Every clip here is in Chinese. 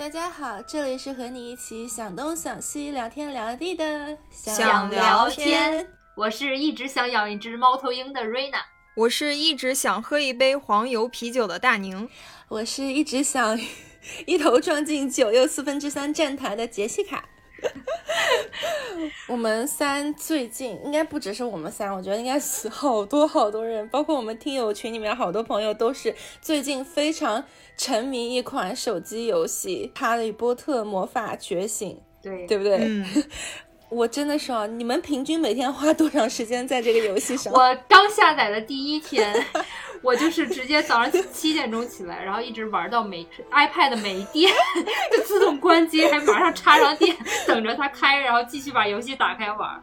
大家好，这里是和你一起想东想西、聊天聊地的想聊天。我是一直想养一只猫头鹰的瑞娜，我是一直想喝一杯黄油啤酒的大宁，我是一直想 一头撞进九又四分之三站台的杰西卡。我们三最近应该不只是我们三，我觉得应该是好多好多人，包括我们听友群里面好多朋友都是最近非常沉迷一款手机游戏《哈利波特魔法觉醒》，对对不对？嗯，我真的是啊，你们平均每天花多长时间在这个游戏上？我刚下载的第一天，我就是直接早上七点钟起来，然后一直玩到没 iPad 没电，就自动关机，还马上插上电，等着它开，然后继续把游戏打开玩。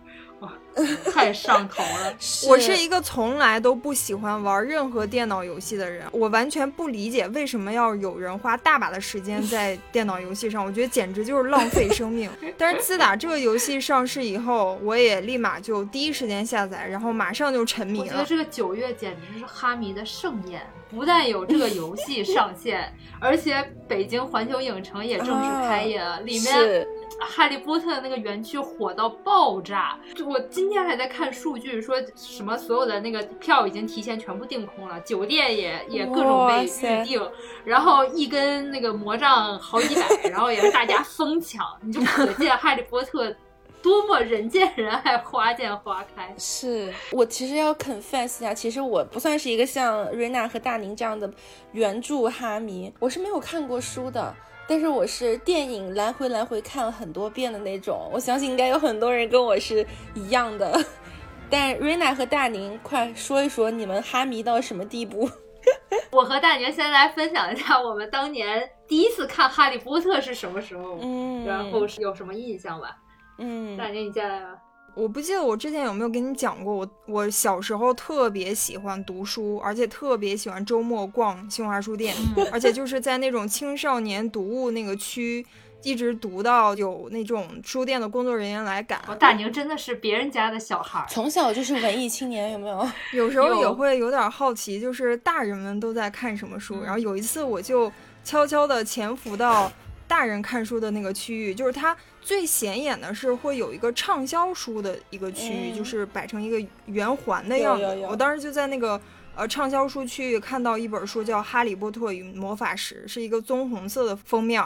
哇，太上头了！我是一个从来都不喜欢玩任何电脑游戏的人，我完全不理解为什么要有人花大把的时间在 电脑游戏上，我觉得简直就是浪费生命。但是自打这个游戏上市以后，我也立马就第一时间下载，然后马上就沉迷了。我觉得这个九月简直是哈迷的盛宴，不但有这个游戏上线，而且北京环球影城也正式开业了，里面。哈利波特的那个园区火到爆炸，我今天还在看数据，说什么所有的那个票已经提前全部订空了，酒店也也各种被预定，然后一根那个魔杖好几百，然后也是大家疯抢，你就可见哈利波特多么人见人爱，花见花开。是我其实要 confess 一下，其实我不算是一个像瑞娜和大宁这样的原著哈迷，我是没有看过书的。但是我是电影来回来回看了很多遍的那种，我相信应该有很多人跟我是一样的。但瑞娜和大宁，快说一说你们哈迷到什么地步？我和大宁先来分享一下我们当年第一次看《哈利波特》是什么时候，嗯，然后是有什么印象吧？嗯，大宁你先来吧。我不记得我之前有没有跟你讲过，我我小时候特别喜欢读书，而且特别喜欢周末逛新华书店，而且就是在那种青少年读物那个区，一直读到有那种书店的工作人员来赶。我大宁真的是别人家的小孩，从小就是文艺青年，有没有？有时候也会有点好奇，就是大人们都在看什么书。然后有一次，我就悄悄地潜伏到。大人看书的那个区域，就是它最显眼的是会有一个畅销书的一个区域，就是摆成一个圆环的样子。我当时就在那个呃畅销书区域看到一本书，叫《哈利波特与魔法石》，是一个棕红色的封面。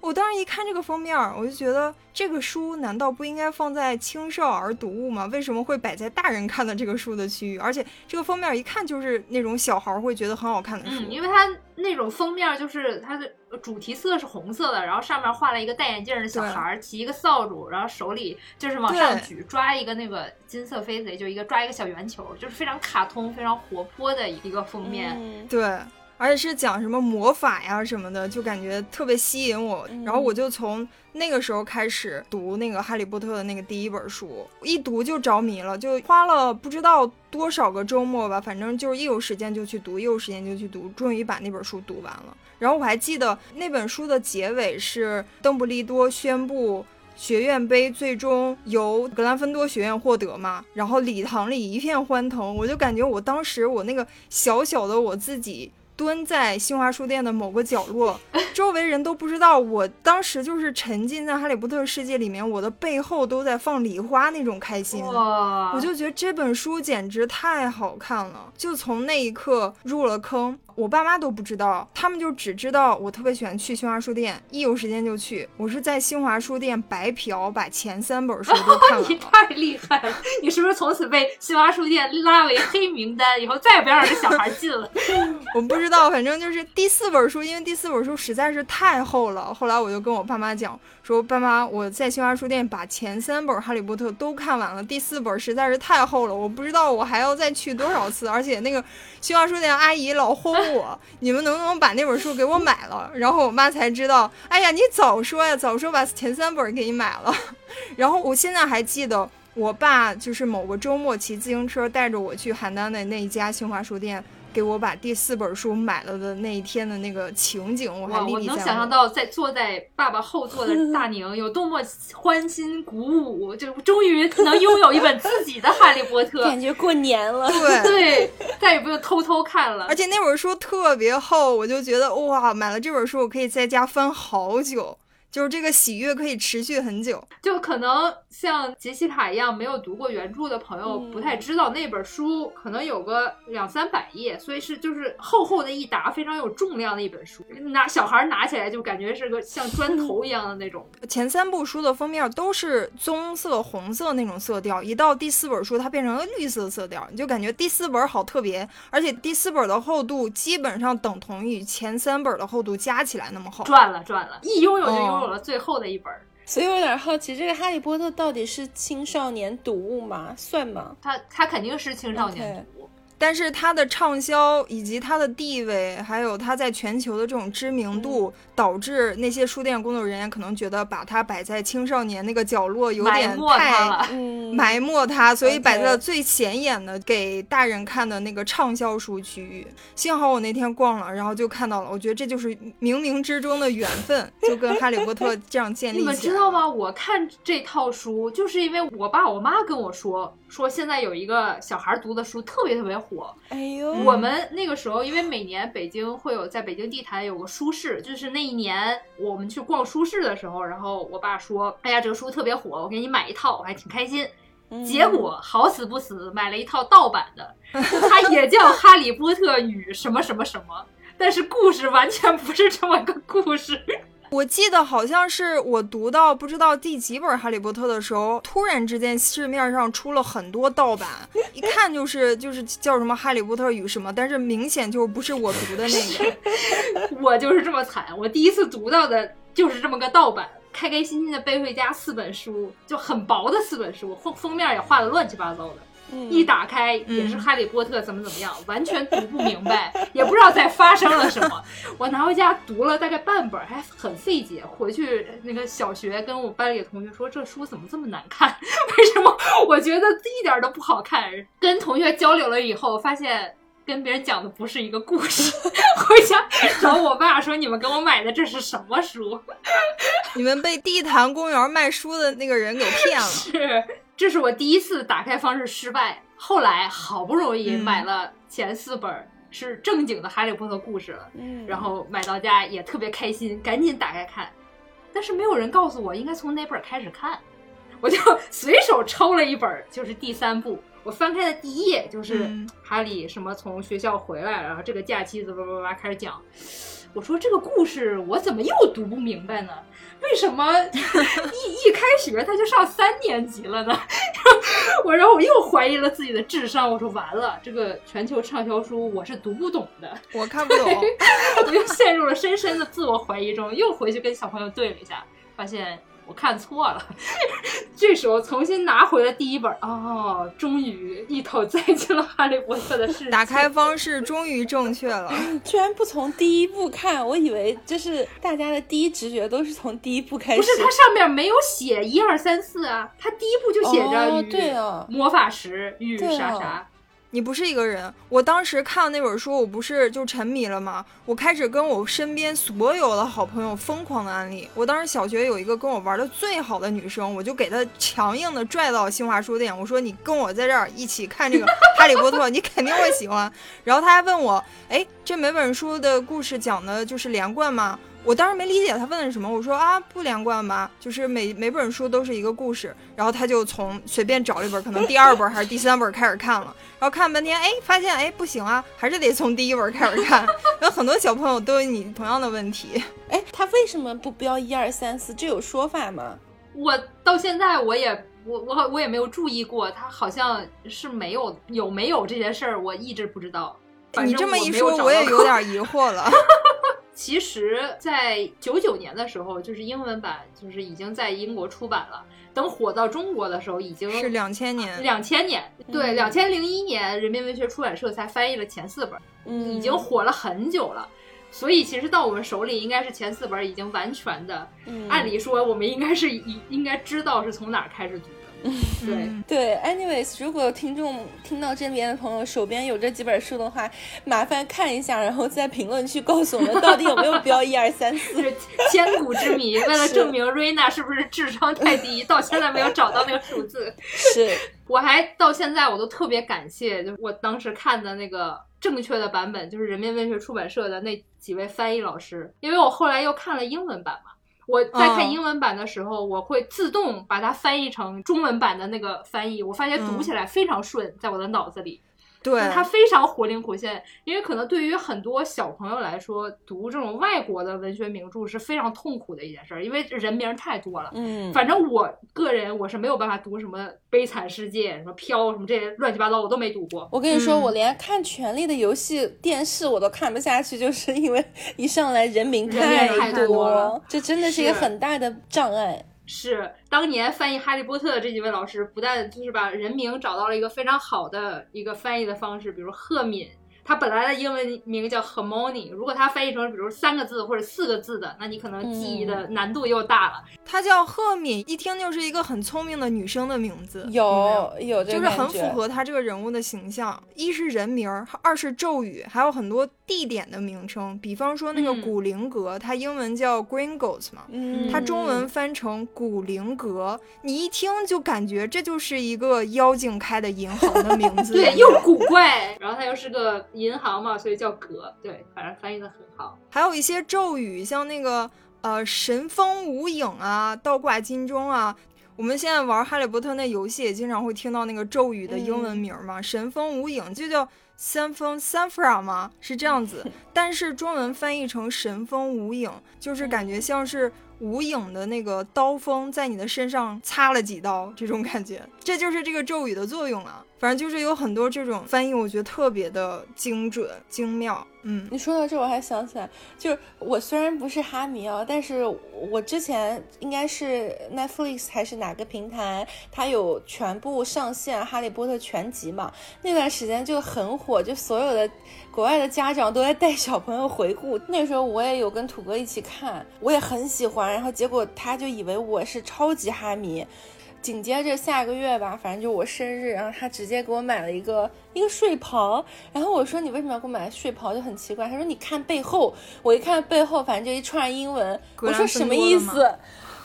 我当时一看这个封面，我就觉得这个书难道不应该放在青少儿读物吗？为什么会摆在大人看的这个书的区域？而且这个封面一看就是那种小孩会觉得很好看的书，因为它那种封面就是它的主题色是红色的，然后上面画了一个戴眼镜的小孩骑一个扫帚，然后手里就是往上举抓一个那个金色飞贼，就一个抓一个小圆球，就是非常卡通、非常活泼的一个封面。对。而且是讲什么魔法呀什么的，就感觉特别吸引我。然后我就从那个时候开始读那个《哈利波特》的那个第一本书，一读就着迷了，就花了不知道多少个周末吧，反正就是一有时间就去读，一有时间就去读，终于把那本书读完了。然后我还记得那本书的结尾是邓布利多宣布学院杯最终由格兰芬多学院获得嘛，然后礼堂里一片欢腾，我就感觉我当时我那个小小的我自己。蹲在新华书店的某个角落，周围人都不知道，我当时就是沉浸在哈利波特世界里面，我的背后都在放礼花那种开心，我就觉得这本书简直太好看了，就从那一刻入了坑。我爸妈都不知道，他们就只知道我特别喜欢去新华书店，一有时间就去。我是在新华书店白嫖，把前三本书都看了。你太厉害了！你是不是从此被新华书店拉为黑名单，以后再也不让这小孩进了？我不知道，反正就是第四本书，因为第四本书实在是太厚了。后来我就跟我爸妈讲，说爸妈，我在新华书店把前三本《哈利波特》都看完了，第四本实在是太厚了，我不知道我还要再去多少次，而且那个新华书店阿姨老轰。我，你们能不能把那本书给我买了？然后我妈才知道，哎呀，你早说呀，早说把前三本给你买了。然后我现在还记得，我爸就是某个周末骑自行车带着我去邯郸的那一家新华书店给我把第四本书买了的那一天的那个情景，我还历我历在目。能想象到在坐在爸爸后座的 大宁有多么欢欣鼓舞，就终于能拥有一本自己的《哈利波特》，感觉过年了。对。对，再也不用偷偷看了。而且那本书特别厚，我就觉得哇，买了这本书我可以在家翻好久。就是这个喜悦可以持续很久，就可能像杰西卡一样没有读过原著的朋友，不太知道那本书可能有个两三百页，所以是就是厚厚的一沓，非常有重量的一本书，拿小孩拿起来就感觉是个像砖 头一样的那种。前三部书的封面都是棕色、红色那种色调，一到第四本书它变成了绿色色调，你就感觉第四本好特别，而且第四本的厚度基本上等同于前三本的厚度加起来那么厚。赚了赚了，一拥有就拥有。有了最后的一本，所以我有点好奇，这个《哈利波特》到底是青少年读物吗？算吗？它它肯定是青少年读。但是它的畅销以及它的地位，还有它在全球的这种知名度，导致那些书店工作人员可能觉得把它摆在青少年那个角落有点太埋没它，所以摆在了最显眼的给大人看的那个畅销书区域。幸好我那天逛了，然后就看到了，我觉得这就是冥冥之中的缘分，就跟哈利波特 这样建立起来。你们知道吗？我看这套书，就是因为我爸我妈跟我说。说现在有一个小孩读的书特别特别火，哎呦！我们那个时候，因为每年北京会有在北京地坛有个书市，就是那一年我们去逛书市的时候，然后我爸说：“哎呀，这个书特别火，我给你买一套，我还挺开心。”结果好死不死买了一套盗版的，它也叫《哈利波特与什么什么什么》，但是故事完全不是这么个故事。我记得好像是我读到不知道第几本《哈利波特》的时候，突然之间市面上出了很多盗版，一看就是就是叫什么《哈利波特与什么》，但是明显就不是我读的那个。我就是这么惨，我第一次读到的就是这么个盗版，开开心心的背回家四本书，就很薄的四本书，封封面也画的乱七八糟的。一打开也是哈利波特怎么怎么样，完全读不明白，也不知道在发生了什么。我拿回家读了大概半本，还很费解。回去那个小学跟我班里的同学说，这书怎么这么难看？为什么？我觉得一点都不好看。跟同学交流了以后，发现跟别人讲的不是一个故事。回家找我爸说，你们给我买的这是什么书？你们被地坛公园卖书的那个人给骗了。是。这是我第一次打开方式失败，后来好不容易买了前四本是正经的《哈利波特》故事了，然后买到家也特别开心，赶紧打开看，但是没有人告诉我应该从哪本开始看，我就 随手抽了一本，就是第三部，我翻开的第一页就是哈利什么从学校回来，然后这个假期怎么怎么开始讲，我说这个故事我怎么又读不明白呢？为什么 一一开学他就上三年级了呢？我然后我又怀疑了自己的智商，我说完了，这个全球畅销书我是读不懂的，我看不懂，我又陷入了深深的自我怀疑中，又回去跟小朋友对了一下，发现。我看错了，这时候重新拿回了第一本，哦，终于一头栽进了哈利波特的世界。打开方式终于正确了，居然不从第一部看，我以为就是大家的第一直觉都是从第一部开始。不是，它上面没有写一二三四啊，它第一部就写着对啊，魔法石与啥啥。你不是一个人。我当时看那本书，我不是就沉迷了吗？我开始跟我身边所有的好朋友疯狂的安利。我当时小学有一个跟我玩的最好的女生，我就给她强硬的拽到新华书店，我说你跟我在这儿一起看这个《哈利波特》，你肯定会喜欢。然后她还问我，哎，这每本书的故事讲的就是连贯吗？我当时没理解他问的是什么，我说啊不连贯吧，就是每每本书都是一个故事。然后他就从随便找了一本，可能第二本还是第三本开始看了，然后看半天，哎，发现哎不行啊，还是得从第一本开始看。有很多小朋友都有你同样的问题，哎，他为什么不标一二三四？这有说法吗？我到现在我也我我我也没有注意过，他好像是没有有没有这些事儿，我一直不知道。你这么一说，我也有点疑惑了。其实，在九九年的时候，就是英文版，就是已经在英国出版了。等火到中国的时候，已经是两千年。两千年，对，两千零一年，人民文学出版社才翻译了前四本，已经火了很久了。所以，其实到我们手里，应该是前四本已经完全的。按理说，我们应该是应应该知道是从哪儿开始读的。对对，anyways，如果听众听到这边的朋友手边有这几本书的话，麻烦看一下，然后在评论区告诉我们到底有没有标 一二三四，是千古之谜。为了证明瑞娜是不是智商太低，到现在没有找到那个数字。是，我还到现在我都特别感谢，就是我当时看的那个正确的版本，就是人民文学出版社的那几位翻译老师，因为我后来又看了英文版嘛。我在看英文版的时候，我会自动把它翻译成中文版的那个翻译，我发现读起来非常顺，在我的脑子里。对，他非常活灵活现，因为可能对于很多小朋友来说，读这种外国的文学名著是非常痛苦的一件事儿，因为人名太多了。嗯，反正我个人我是没有办法读什么《悲惨世界》、什么《飘》什么这些乱七八糟，我都没读过。我跟你说，我连看《权力的游戏》电视我都看不下去，就是因为一上来人名太多了，这真的是一个很大的障碍。是当年翻译《哈利波特》的这几位老师，不但就是把人名找到了一个非常好的一个翻译的方式，比如赫敏。它本来的英文名叫 Harmony，如果它翻译成比如三个字或者四个字的，那你可能记忆的难度又大了。它叫赫敏，一听就是一个很聪明的女生的名字，有有就是很符合她这个人物的形象。一是人名，二是咒语，还有很多地点的名称，比方说那个古灵阁，它英文叫 Gringotts 嘛，它中文翻成古灵阁，你一听就感觉这就是一个妖精开的银行的名字，对，又古怪，然后它又是个。银行嘛，所以叫阁，对，反正翻译的很好。还有一些咒语，像那个呃神风无影啊，倒挂金钟啊。我们现在玩哈利波特那游戏，也经常会听到那个咒语的英文名嘛，神风无影就叫三风三 fra 吗？是这样子，但是中文翻译成神风无影，就是感觉像是。无影的那个刀锋在你的身上擦了几刀，这种感觉，这就是这个咒语的作用啊。反正就是有很多这种翻译，我觉得特别的精准精妙。嗯，你说到这，我还想起来，就是我虽然不是哈迷啊，但是我之前应该是 Netflix 还是哪个平台，它有全部上线《哈利波特》全集嘛？那段时间就很火，就所有的国外的家长都在带小朋友回顾。那时候我也有跟土哥一起看，我也很喜欢。然后结果他就以为我是超级哈迷。紧接着下个月吧，反正就我生日，然后他直接给我买了一个一个睡袍，然后我说你为什么要给我买睡袍，就很奇怪。他说你看背后，我一看背后，反正就一串英文，我说什么意思？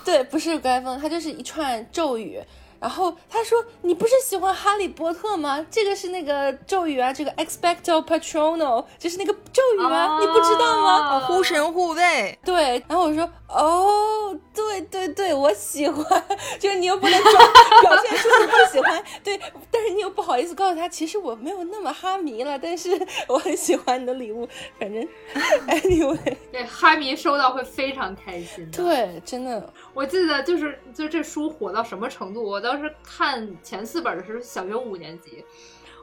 对，不是格莱芬，他就是一串咒语。然后他说：“你不是喜欢哈利波特吗？这个是那个咒语啊，这个 expecto patronum 就是那个咒语啊，你不知道吗？护神护卫。对。然后我说：哦，对对对，我喜欢。就是你又不能装表现出你不喜欢，对，但是你又不好意思告诉他，其实我没有那么哈迷了，但是我很喜欢你的礼物。反正 anyway，对哈迷收到会非常开心。对，真的。我记得就是就这书火到什么程度，我。当时看前四本的时候，小学五年级。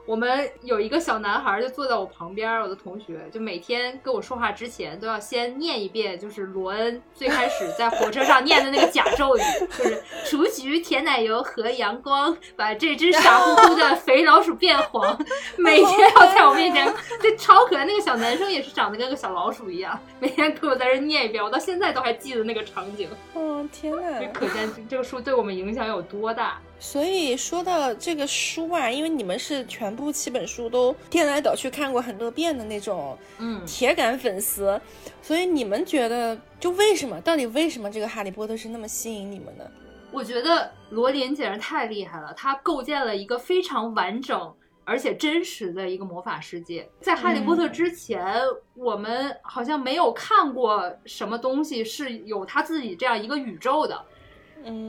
我们有一个小男孩就坐在我旁边，我的同学就每天跟我说话之前都要先念一遍，就是罗恩最开始在火车上念的那个假咒语，就是雏菊、甜奶油和阳光，把这只傻乎乎的肥老鼠变黄。每天要在我面前，这超可爱。那个小男生也是长得跟个小老鼠一样，每天给我在这念一遍，我到现在都还记得那个场景。哦天哪！可见这个书对我们影响有多大。所以说到这个书啊，因为你们是全部七本书都颠来倒去看过很多遍的那种，嗯，铁杆粉丝，所以你们觉得，就为什么，到底为什么这个《哈利波特》是那么吸引你们呢？我觉得罗琳简直太厉害了，他构建了一个非常完整而且真实的一个魔法世界。在《哈利波特》之前，我们好像没有看过什么东西是有他自己这样一个宇宙的。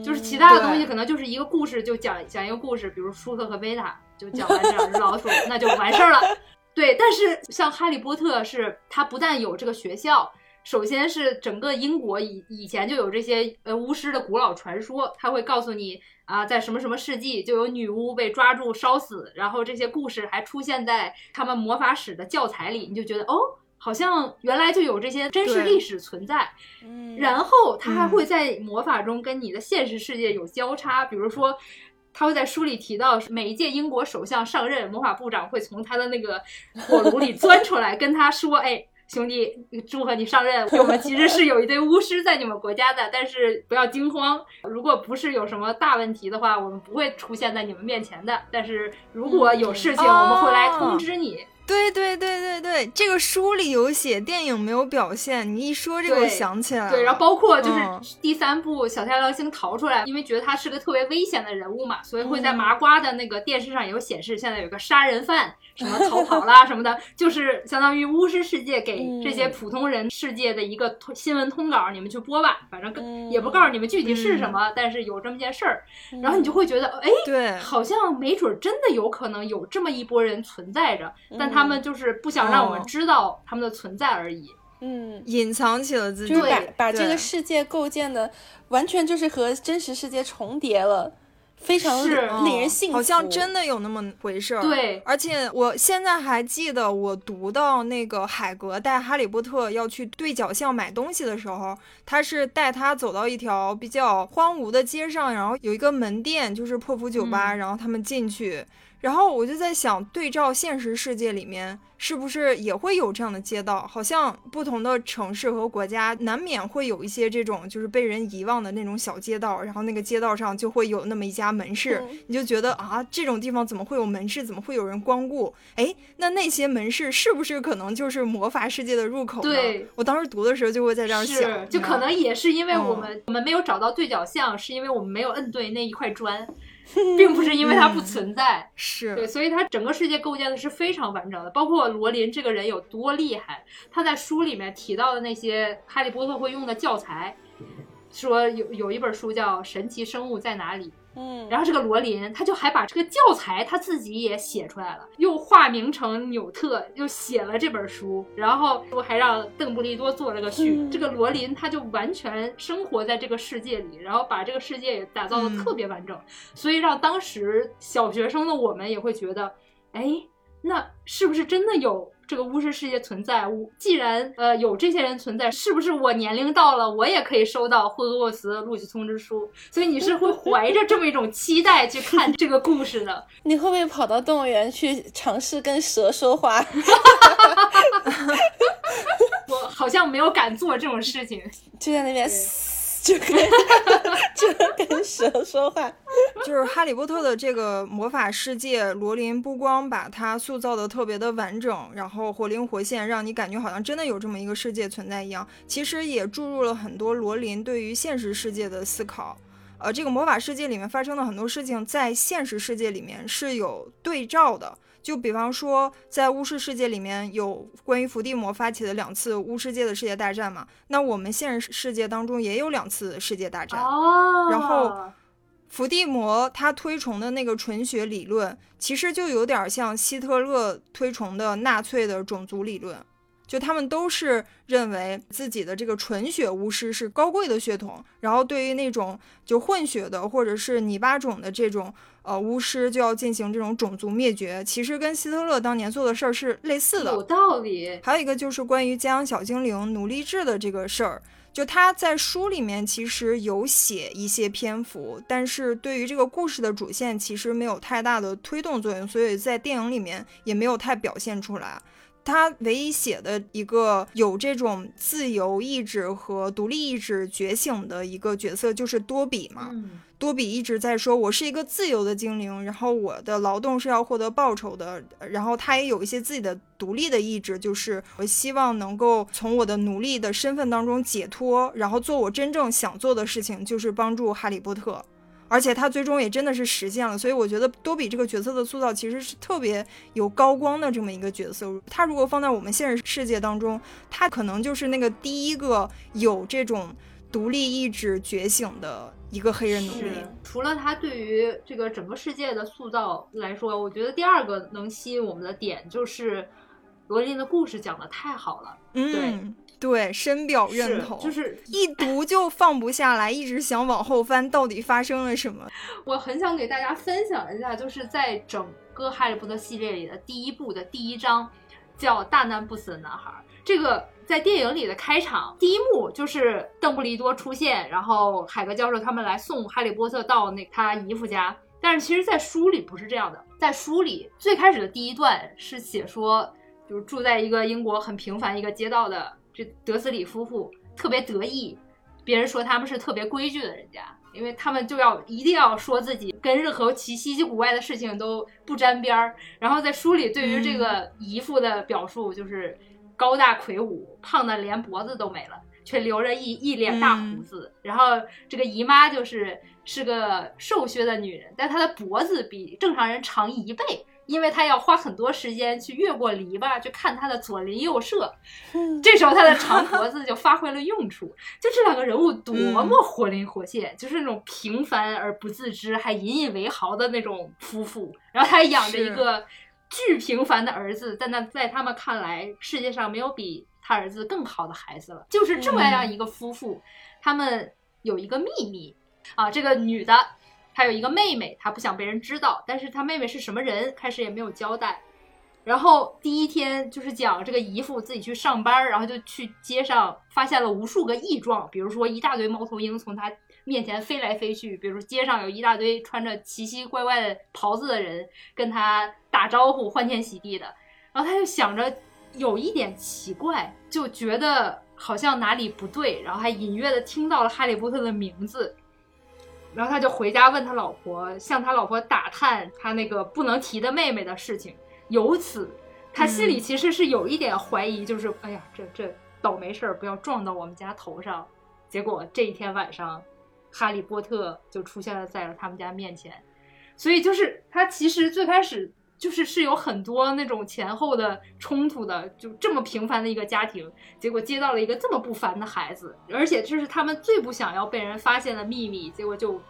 就是其他的东西可能就是一个故事，就讲讲一个故事，比如舒克和贝塔就讲完这两只老鼠，那就完事儿了。对，但是像哈利波特是，它不但有这个学校，首先是整个英国以以前就有这些呃巫师的古老传说，他会告诉你啊，在什么什么世纪就有女巫被抓住烧死，然后这些故事还出现在他们魔法史的教材里，你就觉得哦。好像原来就有这些真实历史存在，嗯，然后他还会在魔法中跟你的现实世界有交叉，比如说，他会在书里提到每一届英国首相上任，魔法部长会从他的那个火炉里钻出来跟他说：“哎，兄弟，祝贺你上任。我们其实是有一堆巫师在你们国家的，但是不要惊慌。如果不是有什么大问题的话，我们不会出现在你们面前的。但是如果有事情，我们会来通知你。对对对对对，这个书里有写，电影没有表现。你一说这个，我想起来了。对，然后包括就是第三部小太郎星逃出来，因为觉得他是个特别危险的人物嘛，所以会在麻瓜的那个电视上有显示，现在有个杀人犯。什么逃跑啦什么的，就是相当于巫师世界给这些普通人世界的一个新闻通稿，你们去播吧，反正也不告诉你们具体是什么，但是有这么件事儿，然后你就会觉得，哎，对，好像没准真的有可能有这么一波人存在着，但他们就是不想让我们知道他们的存在而已，嗯，隐藏起了自己，把把这个世界构建的完全就是和真实世界重叠了。非常令人信服，好像真的有那么回事儿。对，而且我现在还记得，我读到那个海格带哈利波特要去对角巷买东西的时候，他是带他走到一条比较荒芜的街上，然后有一个门店，就是破釜酒吧，然后他们进去。然后我就在想，对照现实世界里面，是不是也会有这样的街道？好像不同的城市和国家难免会有一些这种就是被人遗忘的那种小街道，然后那个街道上就会有那么一家门市，你就觉得啊，这种地方怎么会有门市？怎么会有人光顾？哎，那那些门市是不是可能就是魔法世界的入口呢？对，我当时读的时候就会在这儿想，就可能也是因为我们我们没有找到对角巷，是因为我们没有摁对那一块砖。并不是因为它不存在，是对，所以它整个世界构建的是非常完整的。包括罗琳这个人有多厉害，他在书里面提到的那些哈利波特会用的教材，说有有一本书叫《神奇生物在哪里》。嗯，然后这个罗琳，他就还把这个教材他自己也写出来了，又化名成纽特，又写了这本书，然后我还让邓布利多做了个序。这个罗琳他就完全生活在这个世界里，然后把这个世界也打造的特别完整，所以让当时小学生的我们也会觉得，哎，那是不是真的有？这个巫师世界存在，我既然呃有这些人存在，是不是我年龄到了，我也可以收到霍格沃茨的录取通知书？所以你是会怀着这么一种期待去看这个故事的？你会不会跑到动物园去尝试跟蛇说话？我好像没有敢做这种事情，就在那边。就跟就跟蛇说话，就是哈利波特的这个魔法世界，罗琳不光把它塑造的特别的完整，然后活灵活现，让你感觉好像真的有这么一个世界存在一样，其实也注入了很多罗琳对于现实世界的思考。呃，这个魔法世界里面发生的很多事情，在现实世界里面是有对照的。就比方说，在巫师世界里面有关于伏地魔发起的两次巫师界的世界大战嘛？那我们现实世界当中也有两次世界大战。哦。然后，伏地魔他推崇的那个纯血理论，其实就有点像希特勒推崇的纳粹的种族理论。就他们都是认为自己的这个纯血巫师是高贵的血统，然后对于那种就混血的或者是泥巴种的这种呃巫师就要进行这种种族灭绝。其实跟希特勒当年做的事儿是类似的，有道理。还有一个就是关于家养小精灵奴隶制的这个事儿，就他在书里面其实有写一些篇幅，但是对于这个故事的主线其实没有太大的推动作用，所以在电影里面也没有太表现出来。他唯一写的一个有这种自由意志和独立意志觉醒的一个角色就是多比嘛。多比一直在说，我是一个自由的精灵，然后我的劳动是要获得报酬的。然后他也有一些自己的独立的意志，就是我希望能够从我的奴隶的身份当中解脱，然后做我真正想做的事情，就是帮助哈利波特。而且他最终也真的是实现了，所以我觉得多比这个角色的塑造其实是特别有高光的这么一个角色。他如果放在我们现实世界当中，他可能就是那个第一个有这种独立意志觉醒的一个黑人奴隶。除了他对于这个整个世界的塑造来说，我觉得第二个能吸引我们的点就是罗琳的故事讲的太好了。嗯。对，深表认同，就是 一读就放不下来，一直想往后翻，到底发生了什么？我很想给大家分享一下，就是在整个《哈利波特》系列里的第一部的第一章，叫《大难不死的男孩》。这个在电影里的开场第一幕就是邓布利多出现，然后海格教授他们来送哈利波特到那他姨父家。但是其实，在书里不是这样的，在书里最开始的第一段是写说。就是住在一个英国很平凡一个街道的这德斯里夫妇特别得意，别人说他们是特别规矩的人家，因为他们就要一定要说自己跟任何奇稀奇古怪的事情都不沾边儿。然后在书里对于这个姨父的表述就是高大魁梧，胖的连脖子都没了。却留着一一脸大胡子，然后这个姨妈就是是个瘦削的女人，但她的脖子比正常人长一倍，因为他要花很多时间去越过篱笆去看他的左邻右舍。这时候他的长脖子就发挥了用处。就这两个人物多么活灵活现，就是那种平凡而不自知，还引以为豪的那种夫妇。然后他还养着一个巨平凡的儿子，但那在他们看来，世界上没有比。他儿子更好的孩子了，就是这么样一个夫妇，他们有一个秘密啊。这个女的她有一个妹妹，她不想被人知道，但是她妹妹是什么人，开始也没有交代。然后第一天就是讲这个姨父自己去上班，然后就去街上发现了无数个异状，比如说一大堆猫头鹰从他面前飞来飞去，比如说街上有一大堆穿着奇奇怪怪的袍子的人跟他打招呼，欢天喜地的。然后他就想着。有一点奇怪，就觉得好像哪里不对，然后还隐约的听到了哈利波特的名字，然后他就回家问他老婆，向他老婆打探他那个不能提的妹妹的事情。由此，他心里其实是有一点怀疑，就是哎呀，这这倒霉事儿不要撞到我们家头上。结果这一天晚上，哈利波特就出现了在了他们家面前，所以就是他其实最开始。就是是有很多那种前后的冲突的，就这么平凡的一个家庭，结果接到了一个这么不凡的孩子，而且这是他们最不想要被人发现的秘密，结果就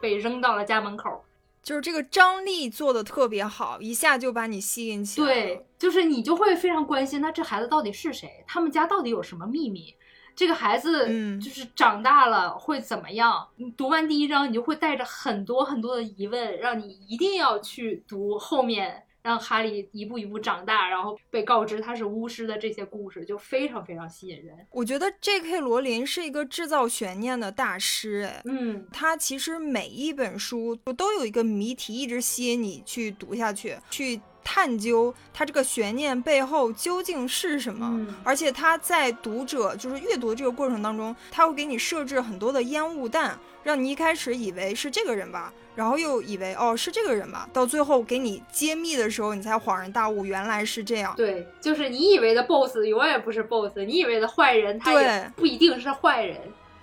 被扔到了家门口。就是这个张力做的特别好，一下就把你吸引起来。对，就是你就会非常关心，那这孩子到底是谁？他们家到底有什么秘密？这个孩子就是长大了会怎么样？你读完第一章，你就会带着很多很多的疑问，让你一定要去读后面，让哈利一步一步长大，然后被告知他是巫师的这些故事，就非常非常吸引人。我觉得 J.K. 罗琳是一个制造悬念的大师，哎，嗯，他其实每一本书都有一个谜题，一直吸引你去读下去，去。探究它这个悬念背后究竟是什么，而且他在读者就是阅读的这个过程当中，他会给你设置很多的烟雾弹，让你一开始以为是这个人吧，然后又以为哦是这个人吧，到最后给你揭秘的时候，你才恍然大悟，原来是这样。对，就是你以为的 boss 永远不是 boss，你以为的坏人他也不一定是坏人。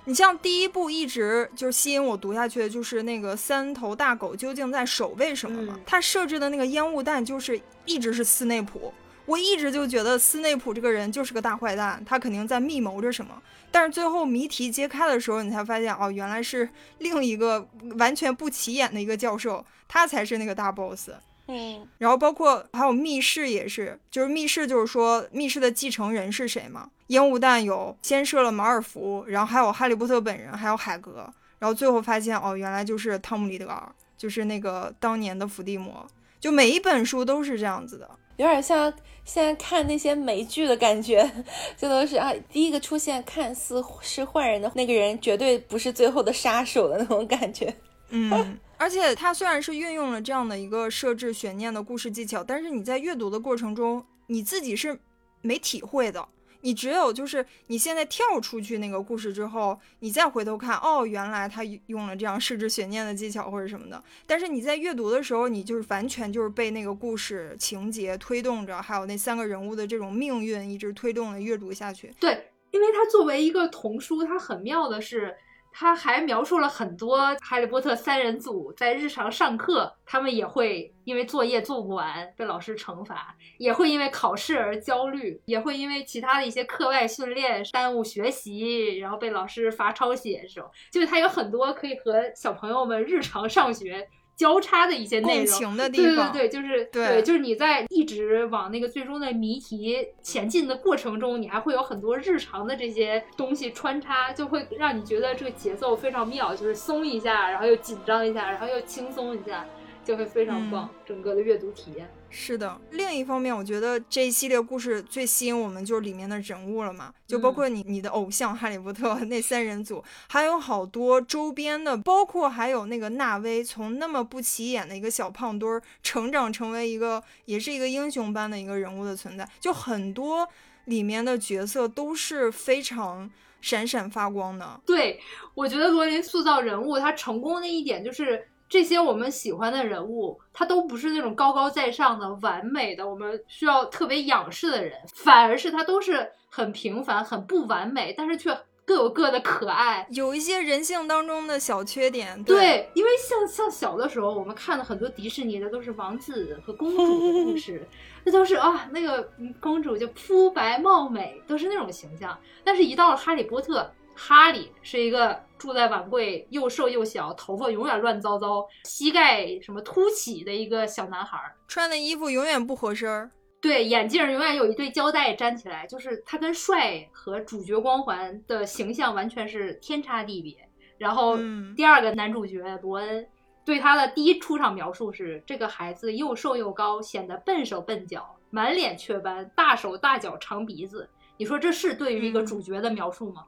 你像第一部一直就吸引我读下去的，就是那个三头大狗究竟在守卫什么嘛？他设置的那个烟雾弹就是一直是斯内普，我一直就觉得斯内普这个人就是个大坏蛋，他肯定在密谋着什么。但是最后谜题揭开的时候，你才发现哦，原来是另一个完全不起眼的一个教授，他才是那个大 boss。嗯，然后包括还有密室也是，就是密室就是说密室的继承人是谁嘛？烟雾弹有先射了马尔福，然后还有哈利波特本人，还有海格，然后最后发现哦，原来就是汤姆·里德尔，就是那个当年的伏地魔。就每一本书都是这样子的，有点像现在看那些美剧的感觉，就都是啊，第一个出现看似是坏人的那个人，绝对不是最后的杀手的那种感觉。嗯。而且他虽然是运用了这样的一个设置悬念的故事技巧，但是你在阅读的过程中，你自己是没体会的。你只有就是你现在跳出去那个故事之后，你再回头看，哦，原来他用了这样设置悬念的技巧或者什么的。但是你在阅读的时候，你就是完全就是被那个故事情节推动着，还有那三个人物的这种命运一直推动的阅读下去。对，因为它作为一个童书，它很妙的是。他还描述了很多哈利波特三人组在日常上课，他们也会因为作业做不完被老师惩罚，也会因为考试而焦虑，也会因为其他的一些课外训练耽误学习，然后被老师罚抄写。这种就是他有很多可以和小朋友们日常上学。交叉的一些内容，对对对，就是对，就是你在一直往那个最终的谜题前进的过程中，你还会有很多日常的这些东西穿插，就会让你觉得这个节奏非常妙，就是松一下，然后又紧张一下，然后又轻松一下，就会非常棒，整个的阅读体验。是的，另一方面，我觉得这一系列故事最吸引我们就是里面的人物了嘛，就包括你你的偶像哈利波特那三人组，还有好多周边的，包括还有那个纳威，从那么不起眼的一个小胖墩儿，成长成为一个也是一个英雄般的一个人物的存在，就很多里面的角色都是非常闪闪发光的。对，我觉得罗琳塑造人物，他成功的一点就是。这些我们喜欢的人物，他都不是那种高高在上的、完美的，我们需要特别仰视的人，反而是他都是很平凡、很不完美，但是却各有各的可爱，有一些人性当中的小缺点。对，因为像像小的时候，我们看的很多迪士尼的都是王子和公主的故事，那都是啊，那个公主就肤白貌美，都是那种形象。但是，一到了哈利波特。哈利是一个住在碗柜、又瘦又小、头发永远乱糟糟、膝盖什么凸起的一个小男孩，穿的衣服永远不合身儿。对，眼镜永远有一对胶带粘起来，就是他跟帅和主角光环的形象完全是天差地别。然后第二个男主角罗恩对他的第一出场描述是：这个孩子又瘦又高，显得笨手笨脚，满脸雀斑，大手大脚，长鼻子。你说这是对于一个主角的描述吗？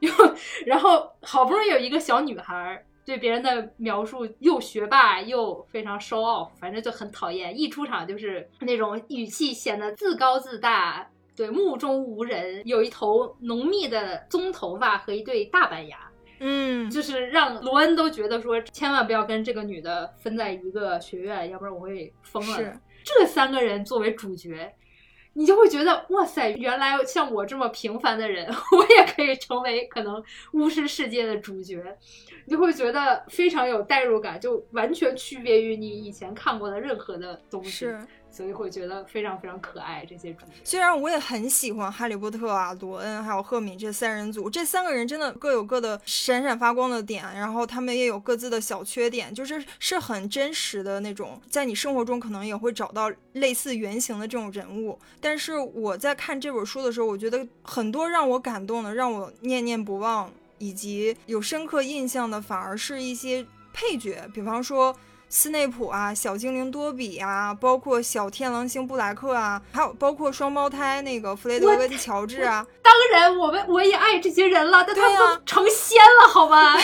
又然后好不容易有一个小女孩对别人的描述又学霸又非常 show off，反正就很讨厌。一出场就是那种语气显得自高自大，对目中无人，有一头浓密的棕头发和一对大板牙，嗯，就是让罗恩都觉得说千万不要跟这个女的分在一个学院，要不然我会疯了。是这三个人作为主角。你就会觉得哇塞，原来像我这么平凡的人，我也可以成为可能巫师世界的主角，你就会觉得非常有代入感，就完全区别于你以前看过的任何的东西。所以会觉得非常非常可爱。这些主角虽然我也很喜欢哈利波特啊、罗恩还有赫敏这三人组，这三个人真的各有各的闪闪发光的点，然后他们也有各自的小缺点，就是是很真实的那种，在你生活中可能也会找到类似原型的这种人物。但是我在看这本书的时候，我觉得很多让我感动的、让我念念不忘以及有深刻印象的，反而是一些配角，比方说。斯内普啊，小精灵多比啊，包括小天狼星布莱克啊，还有包括双胞胎那个弗雷德跟乔治啊。当然，我们我也爱这些人了，但他们都成仙了，好吧？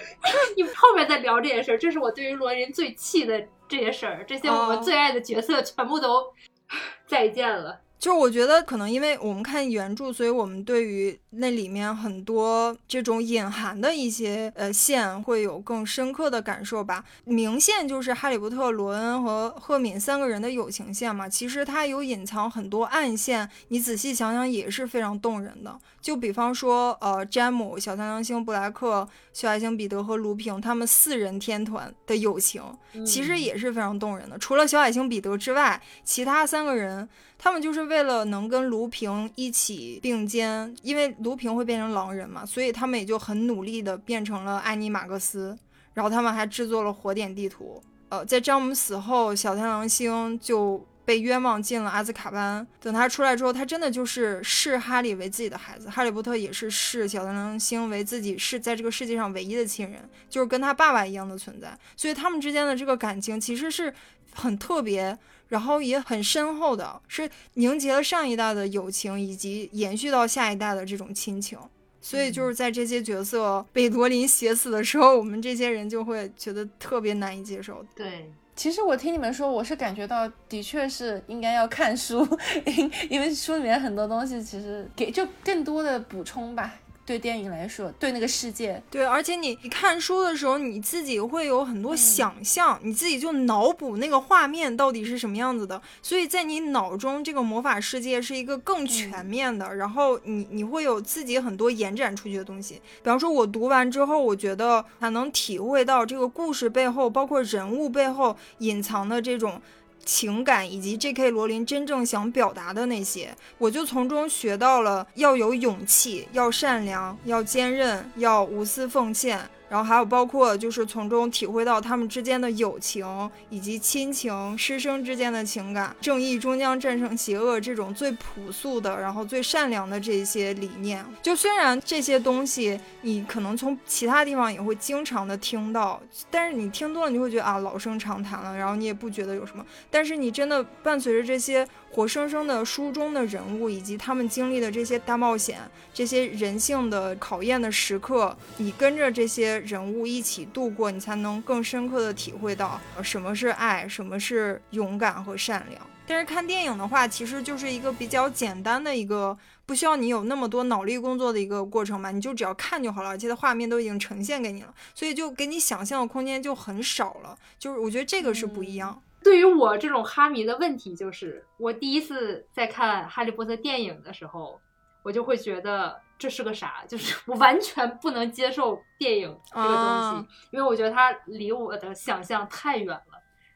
你后面再聊这件事儿，这是我对于罗琳最气的这些事儿，这些我们最爱的角色全部都 再见了。就是我觉得可能因为我们看原著，所以我们对于那里面很多这种隐含的一些呃线会有更深刻的感受吧。明线就是哈利波特、罗恩和赫敏三个人的友情线嘛，其实它有隐藏很多暗线，你仔细想想也是非常动人的。就比方说，呃，詹姆、小太阳星布莱克、小矮星彼得和卢平他们四人天团的友情，其实也是非常动人的。除了小矮星彼得之外，其他三个人。他们就是为了能跟卢平一起并肩，因为卢平会变成狼人嘛，所以他们也就很努力的变成了安妮马克斯。然后他们还制作了火点地图。呃，在詹姆死后，小天狼星就被冤枉进了阿兹卡班。等他出来之后，他真的就是视哈利为自己的孩子。哈利波特也是视小天狼星为自己是在这个世界上唯一的亲人，就是跟他爸爸一样的存在。所以他们之间的这个感情其实是很特别。然后也很深厚的，是凝结了上一代的友情，以及延续到下一代的这种亲情。所以就是在这些角色被罗琳写死的时候，我们这些人就会觉得特别难以接受。对，其实我听你们说，我是感觉到的确是应该要看书，因因为书里面很多东西其实给就更多的补充吧。对电影来说，对那个世界，对，而且你你看书的时候，你自己会有很多想象，你自己就脑补那个画面到底是什么样子的，所以在你脑中，这个魔法世界是一个更全面的，然后你你会有自己很多延展出去的东西。比方说，我读完之后，我觉得还能体会到这个故事背后，包括人物背后隐藏的这种。情感以及 J.K. 罗琳真正想表达的那些，我就从中学到了要有勇气，要善良，要坚韧，要无私奉献，然后还有包括就是从中体会到他们之间的友情以及亲情、师生之间的情感，正义终将战胜邪恶这种最朴素的，然后最善良的这些理念。就虽然这些东西你可能从其他地方也会经常的听到，但是你听多了你就会觉得啊老生常谈了，然后你也不觉得有什么。但是你真的伴随着这些活生生的书中的人物以及他们经历的这些大冒险、这些人性的考验的时刻，你跟着这些。人物一起度过，你才能更深刻的体会到什么是爱，什么是勇敢和善良。但是看电影的话，其实就是一个比较简单的一个，不需要你有那么多脑力工作的一个过程嘛，你就只要看就好了，而且它画面都已经呈现给你了，所以就给你想象的空间就很少了。就是我觉得这个是不一样。对于我这种哈迷的问题，就是我第一次在看《哈利波特》电影的时候，我就会觉得。这是个啥？就是我完全不能接受电影这个东西，因为我觉得它离我的想象太远了。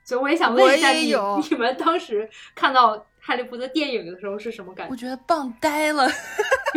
所以我也想问一下你，你们当时看到《哈利波特》电影的时候是什么感觉？我觉得棒呆了。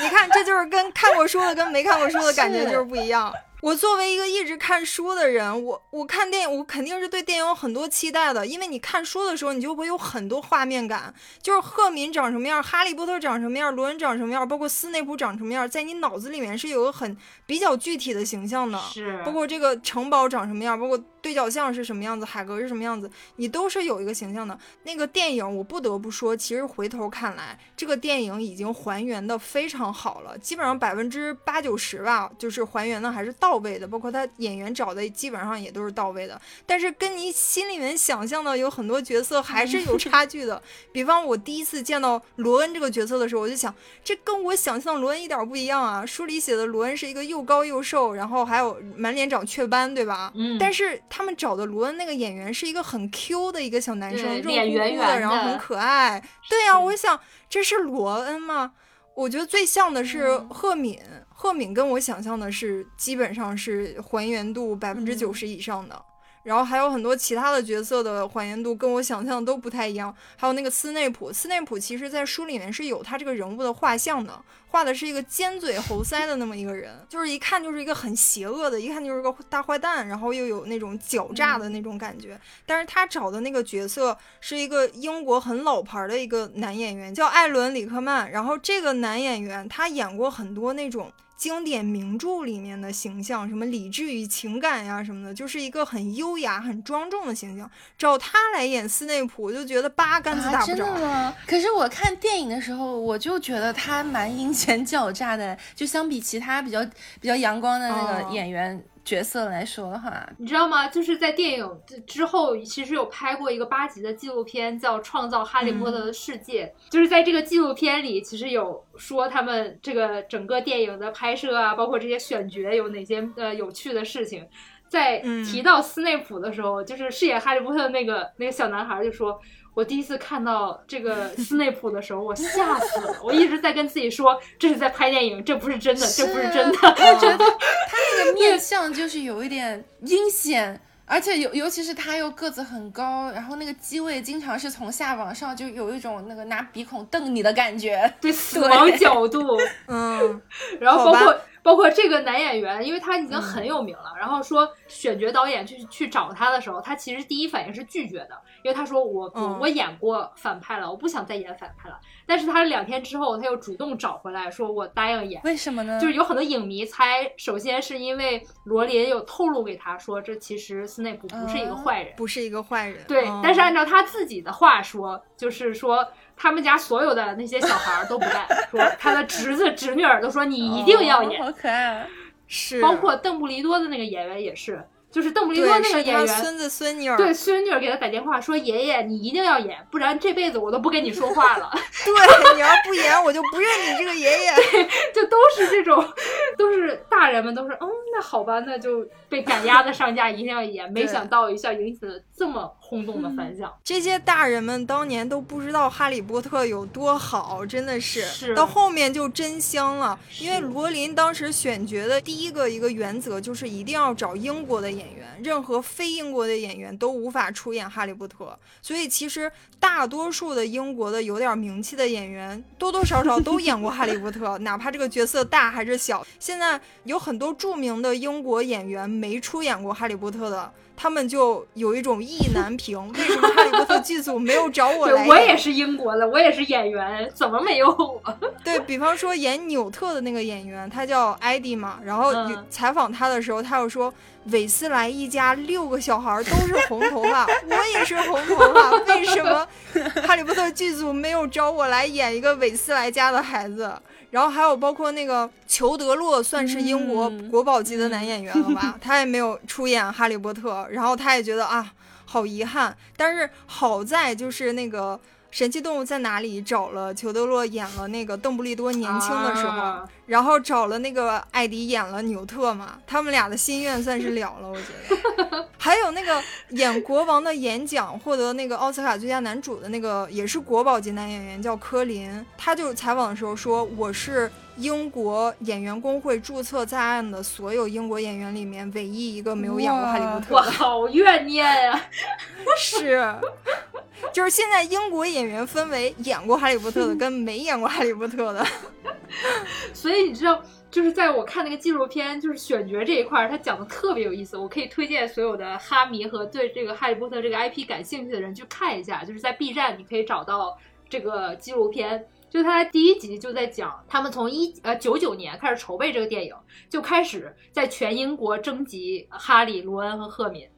你看，这就是跟看过书的跟没看过书的感觉就是不一样。我作为一个一直看书的人，我我看电影，我肯定是对电影有很多期待的。因为你看书的时候，你就会有很多画面感，就是赫敏长什么样，哈利波特长什么样，罗恩长什么样，包括斯内普长什么样，在你脑子里面是有个很比较具体的形象的。是，包括这个城堡长什么样，包括对角巷是什么样子，海格是什么样子，你都是有一个形象的。那个电影，我不得不说，其实回头看来，这个电影已经还原的非常好了，基本上百分之八九十吧，就是还原的还是到。到位的，包括他演员找的基本上也都是到位的，但是跟你心里面想象的有很多角色还是有差距的。比方我第一次见到罗恩这个角色的时候，我就想，这跟我想象罗恩一点不一样啊！书里写的罗恩是一个又高又瘦，然后还有满脸长雀斑，对吧？嗯。但是他们找的罗恩那个演员是一个很 Q 的一个小男生，脸圆圆的，然后很可爱。对呀，我想这是罗恩吗？我觉得最像的是赫敏。赫敏跟我想象的是基本上是还原度百分之九十以上的，然后还有很多其他的角色的还原度跟我想象都不太一样。还有那个斯内普，斯内普其实在书里面是有他这个人物的画像的，画的是一个尖嘴猴腮的那么一个人，就是一看就是一个很邪恶的，一看就是个大坏蛋，然后又有那种狡诈的那种感觉。但是他找的那个角色是一个英国很老牌的一个男演员，叫艾伦·里克曼。然后这个男演员他演过很多那种。经典名著里面的形象，什么理智与情感呀什么的，就是一个很优雅、很庄重的形象。找他来演斯内普，我就觉得八竿子打不着。真的吗？可是我看电影的时候，我就觉得他蛮阴险狡诈的，就相比其他比较比较阳光的那个演员。角色来说的话，你知道吗？就是在电影之后，其实有拍过一个八集的纪录片，叫《创造哈利波特的世界》。就是在这个纪录片里，其实有说他们这个整个电影的拍摄啊，包括这些选角有哪些呃有趣的事情。在提到斯内普的时候，就是饰演哈利波特的那个那个小男孩就说。我第一次看到这个斯内普的时候，我吓死了。我一直在跟自己说，这是在拍电影，这不是真的，这不是真的。我觉得他那个面相就是有一点阴险，而且尤尤其是他又个子很高，然后那个机位经常是从下往上，就有一种那个拿鼻孔瞪你的感觉。对，死亡角度。嗯，然后包括。包括这个男演员，因为他已经很有名了，然后说选角导演去去找他的时候，他其实第一反应是拒绝的，因为他说我我我演过反派了，我不想再演反派了。但是他两天之后，他又主动找回来说，我答应演。为什么呢？就是有很多影迷猜，首先是因为罗琳有透露给他说，这其实斯内普不是一个坏人，不是一个坏人。对，但是按照他自己的话说，就是说。他们家所有的那些小孩都不干，说 他的侄子侄女儿都说你一定要演，好可爱，是，包括邓布利多的那个演员也是。就是邓布利多那个演员，孙子孙女儿，对孙女儿给他打电话说：“爷爷，你一定要演，不然这辈子我都不跟你说话了。”对，你要不演，我就不认你这个爷爷。对，就都是这种，都是大人们都是，嗯，那好吧，那就被赶鸭子上架，一定要演。没想到一下引起了这么轰动的反响。这些大人们当年都不知道哈利波特有多好，真的是，是到后面就真香了。因为罗琳当时选角的第一个一个原则就是一定要找英国的演。演员，任何非英国的演员都无法出演哈利波特，所以其实大多数的英国的有点名气的演员，多多少少都演过哈利波特，哪怕这个角色大还是小。现在有很多著名的英国演员没出演过《哈利波特》的。他们就有一种意难平，为什么哈利波特剧组没有找我来？我也是英国的，我也是演员，怎么没有我？对比方说演纽特的那个演员，他叫艾迪嘛。然后采访他的时候，他又说韦斯莱一家六个小孩都是红头发，我也是红头发，为什么哈利波特剧组没有找我来演一个韦斯莱家的孩子？然后还有包括那个裘德洛，算是英国国宝级的男演员了吧？他也没有出演《哈利波特》，然后他也觉得啊，好遗憾。但是好在就是那个。神奇动物在哪里？找了裘德洛演了那个邓布利多年轻的时候，然后找了那个艾迪演了纽特嘛，他们俩的心愿算是了了，我觉得。还有那个演国王的演讲获得那个奥斯卡最佳男主的那个也是国宝级男演员，叫科林，他就采访的时候说：“我是英国演员工会注册在案的所有英国演员里面唯一一个没有演过哈利波特的。”我好怨念呀！是。就是现在英国演员分为演过《哈利波特》的跟没演过《哈利波特》的，所以你知道，就是在我看那个纪录片，就是选角这一块，他讲的特别有意思。我可以推荐所有的哈迷和对这个《哈利波特》这个 IP 感兴趣的人去看一下，就是在 B 站你可以找到这个纪录片。就他第一集就在讲，他们从一呃九九年开始筹备这个电影，就开始在全英国征集哈利、罗恩和赫敏，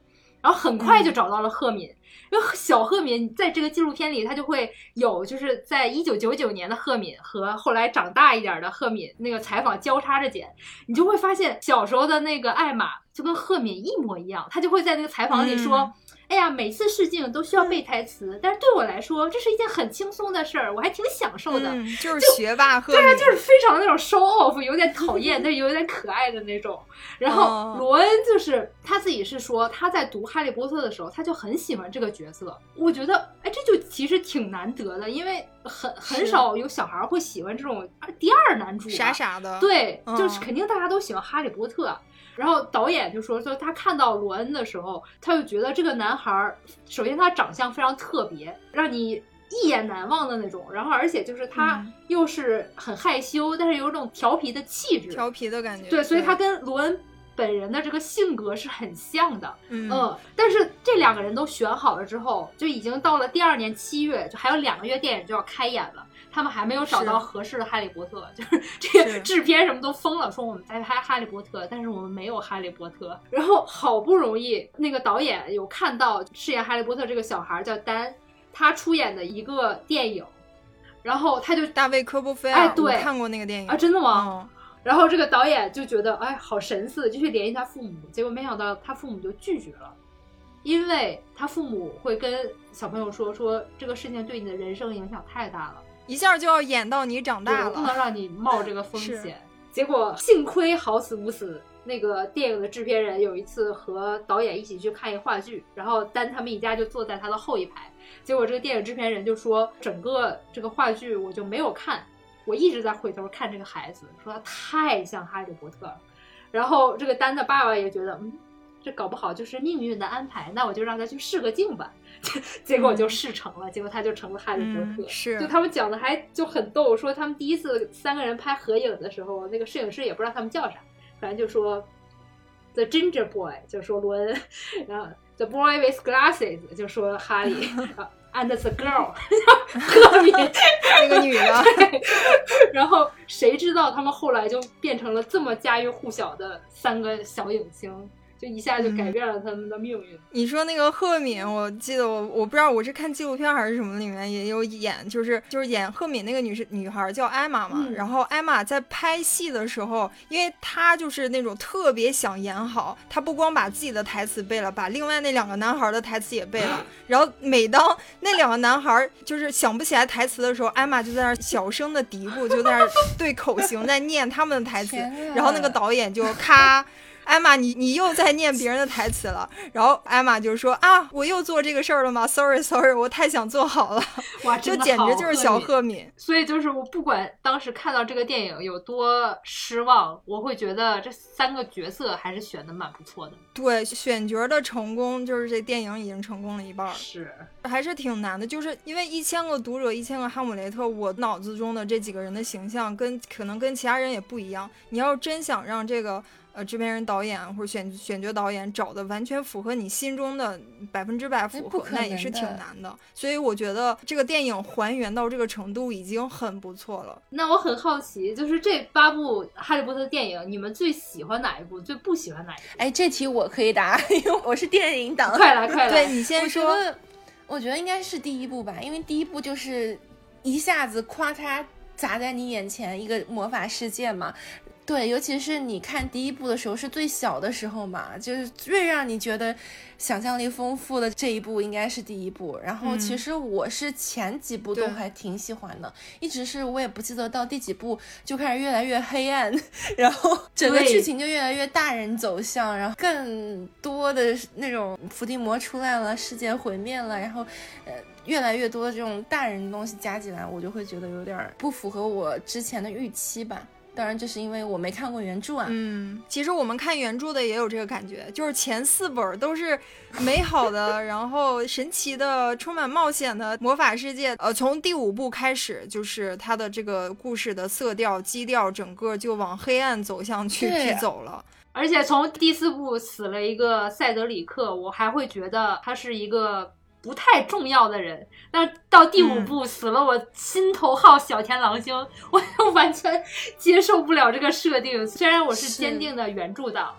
然后很快就找到了赫敏。因为小赫敏在这个纪录片里，他就会有就是在一九九九年的赫敏和后来长大一点的赫敏那个采访交叉着剪，你就会发现小时候的那个艾玛就跟赫敏一模一样，他就会在那个采访里说。哎呀，每次试镜都需要背台词，但是对我来说，这是一件很轻松的事儿，我还挺享受的。就是学霸和对啊，就是非常那种 show off，有点讨厌，但有点可爱的那种。然后罗恩就是他自己是说，他在读《哈利波特》的时候，他就很喜欢这个角色。我觉得，哎，这就其实挺难得的，因为很很少有小孩会喜欢这种第二男主，傻傻的。对，就是肯定大家都喜欢《哈利波特》。然后导演就说，说他看到罗恩的时候，他就觉得这个男孩，首先他长相非常特别，让你一眼难忘的那种。然后而且就是他又是很害羞，但是有种调皮的气质，调皮的感觉。对，所以他跟罗恩本人的这个性格是很像的。嗯，但是这两个人都选好了之后，就已经到了第二年七月，就还有两个月电影就要开演了。他们还没有找到合适的哈利波特，就是这个制片什么都疯了，说我们在拍哈利波特，但是我们没有哈利波特。然后好不容易那个导演有看到饰演哈利波特这个小孩叫丹，他出演的一个电影，然后他就大卫科波菲尔，哎，对，看过那个电影啊，真的吗？然后这个导演就觉得哎，好神似，就去联系他父母，结果没想到他父母就拒绝了，因为他父母会跟小朋友说说这个事情对你的人生影响太大了。一下就要演到你长大了，不能让你冒这个风险。结果幸亏好死不死，那个电影的制片人有一次和导演一起去看一话剧，然后丹他们一家就坐在他的后一排。结果这个电影制片人就说，整个这个话剧我就没有看，我一直在回头看这个孩子，说他太像哈利波特了。然后这个丹的爸爸也觉得，嗯，这搞不好就是命运的安排，那我就让他去试个镜吧。结果就试成了，结果他就成了哈利波特。是，就他们讲的还就很逗，说他们第一次三个人拍合影的时候，那个摄影师也不知道他们叫啥，反正就说 The Ginger Boy，就说罗恩，然后 The Boy with Glasses 就说哈利 ，and the girl，赫敏那个女的。然后谁知道他们后来就变成了这么家喻户晓的三个小影星。就一下就改变了他们的命运。你说那个赫敏，我记得我我不知道我是看纪录片还是什么，里面也有演，就是就是演赫敏那个女士女孩叫艾玛嘛。然后艾玛在拍戏的时候，因为她就是那种特别想演好，她不光把自己的台词背了，把另外那两个男孩的台词也背了。然后每当那两个男孩就是想不起来台词的时候，艾玛就在那小声的嘀咕，就在那对口型在念他们的台词。然后那个导演就咔。艾玛，你你又在念别人的台词了。然后艾玛就说啊，我又做这个事儿了吗？Sorry Sorry，我太想做好了。哇，这简直就是小赫敏。所以就是我不管当时看到这个电影有多失望，我会觉得这三个角色还是选的蛮不错的。对，选角的成功就是这电影已经成功了一半。是，还是挺难的，就是因为一千个读者，一千个哈姆雷特，我脑子中的这几个人的形象跟可能跟其他人也不一样。你要真想让这个。呃，制片人、导演或者选选角导演找的完全符合你心中的百分之百符合，那也是挺难的。所以我觉得这个电影还原到这个程度已经很不错了。那我很好奇，就是这八部《哈利波特》电影，你们最喜欢哪一部？最不喜欢哪一部？哎，这题我可以答，因为我是电影党。快来快来，对你先说。我觉得应该是第一部吧，因为第一部就是一下子夸嚓砸在你眼前一个魔法世界嘛。对，尤其是你看第一部的时候是最小的时候嘛，就是最让你觉得想象力丰富的这一部应该是第一部。然后其实我是前几部都还挺喜欢的，一直是我也不记得到第几部就开始越来越黑暗，然后整个剧情就越来越大人走向，然后更多的那种伏地魔出来了，世界毁灭了，然后呃越来越多的这种大人的东西加进来，我就会觉得有点不符合我之前的预期吧。当然，这是因为我没看过原著啊。嗯，其实我们看原著的也有这个感觉，就是前四本都是美好的，然后神奇的、充满冒险的魔法世界。呃，从第五部开始，就是它的这个故事的色调、基调，整个就往黑暗走向去去走了。而且从第四部死了一个塞德里克，我还会觉得他是一个。不太重要的人，但是到第五部死了，我心头好小天狼星，我就完全接受不了这个设定。虽然我是坚定的原著党，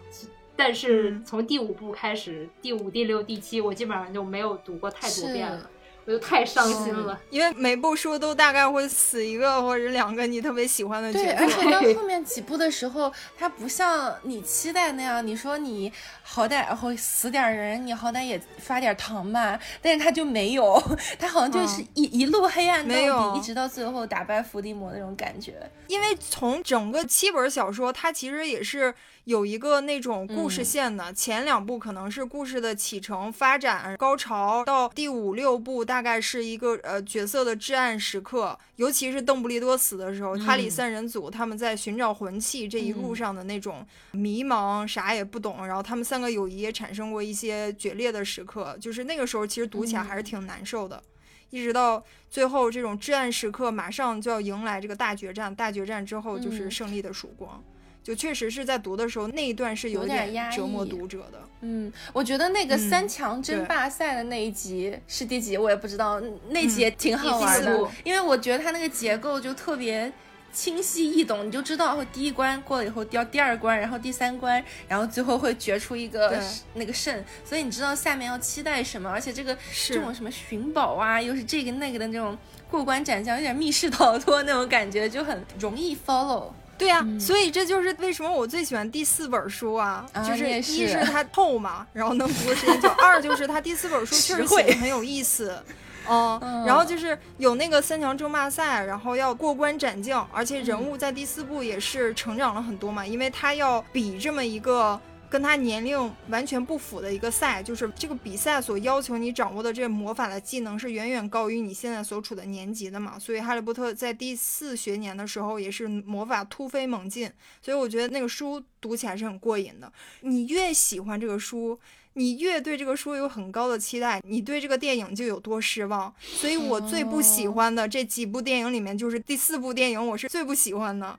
但是从第五部开始，第五、第六、第七，我基本上就没有读过太多遍了。我就太伤心了，因为每部书都大概会死一个或者两个你特别喜欢的角色。对，而且到后面几部的时候，它不像你期待那样，你说你好歹会死点人，你好歹也发点糖吧，但是它就没有，它好像就是一一路黑暗到底，一直到最后打败伏地魔那种感觉。因为从整个七本小说，它其实也是。有一个那种故事线的，前两部可能是故事的启程、发展、高潮，到第五六部大概是一个呃角色的至暗时刻，尤其是邓布利多死的时候，哈里三人组他们在寻找魂器这一路上的那种迷茫，啥也不懂，然后他们三个友谊也产生过一些决裂的时刻，就是那个时候其实读起来还是挺难受的，一直到最后这种至暗时刻马上就要迎来这个大决战，大决战之后就是胜利的曙光。就确实是在读的时候那一段是有点折磨读者的。嗯，我觉得那个三强争霸赛的那一集是第几，我也不知道。那集也挺好玩的，因为我觉得它那个结构就特别清晰易懂，你就知道会第一关过了以后掉第二关，然后第三关，然后最后会决出一个那个胜，所以你知道下面要期待什么。而且这个这种什么寻宝啊，又是这个那个的那种过关斩将，有点密室逃脱那种感觉，就很容易 follow。对呀，所以这就是为什么我最喜欢第四本书啊，就是一是。它透嘛，然后能读的时间久；二就是它第四本书确实写的很有意思，嗯，然后就是有那个三强争霸赛，然后要过关斩将，而且人物在第四部也是成长了很多嘛，因为他要比这么一个。跟他年龄完全不符的一个赛，就是这个比赛所要求你掌握的这魔法的技能是远远高于你现在所处的年级的嘛。所以哈利波特在第四学年的时候也是魔法突飞猛进，所以我觉得那个书读起来是很过瘾的。你越喜欢这个书，你越对这个书有很高的期待，你对这个电影就有多失望。所以我最不喜欢的这几部电影里面，就是第四部电影我是最不喜欢的，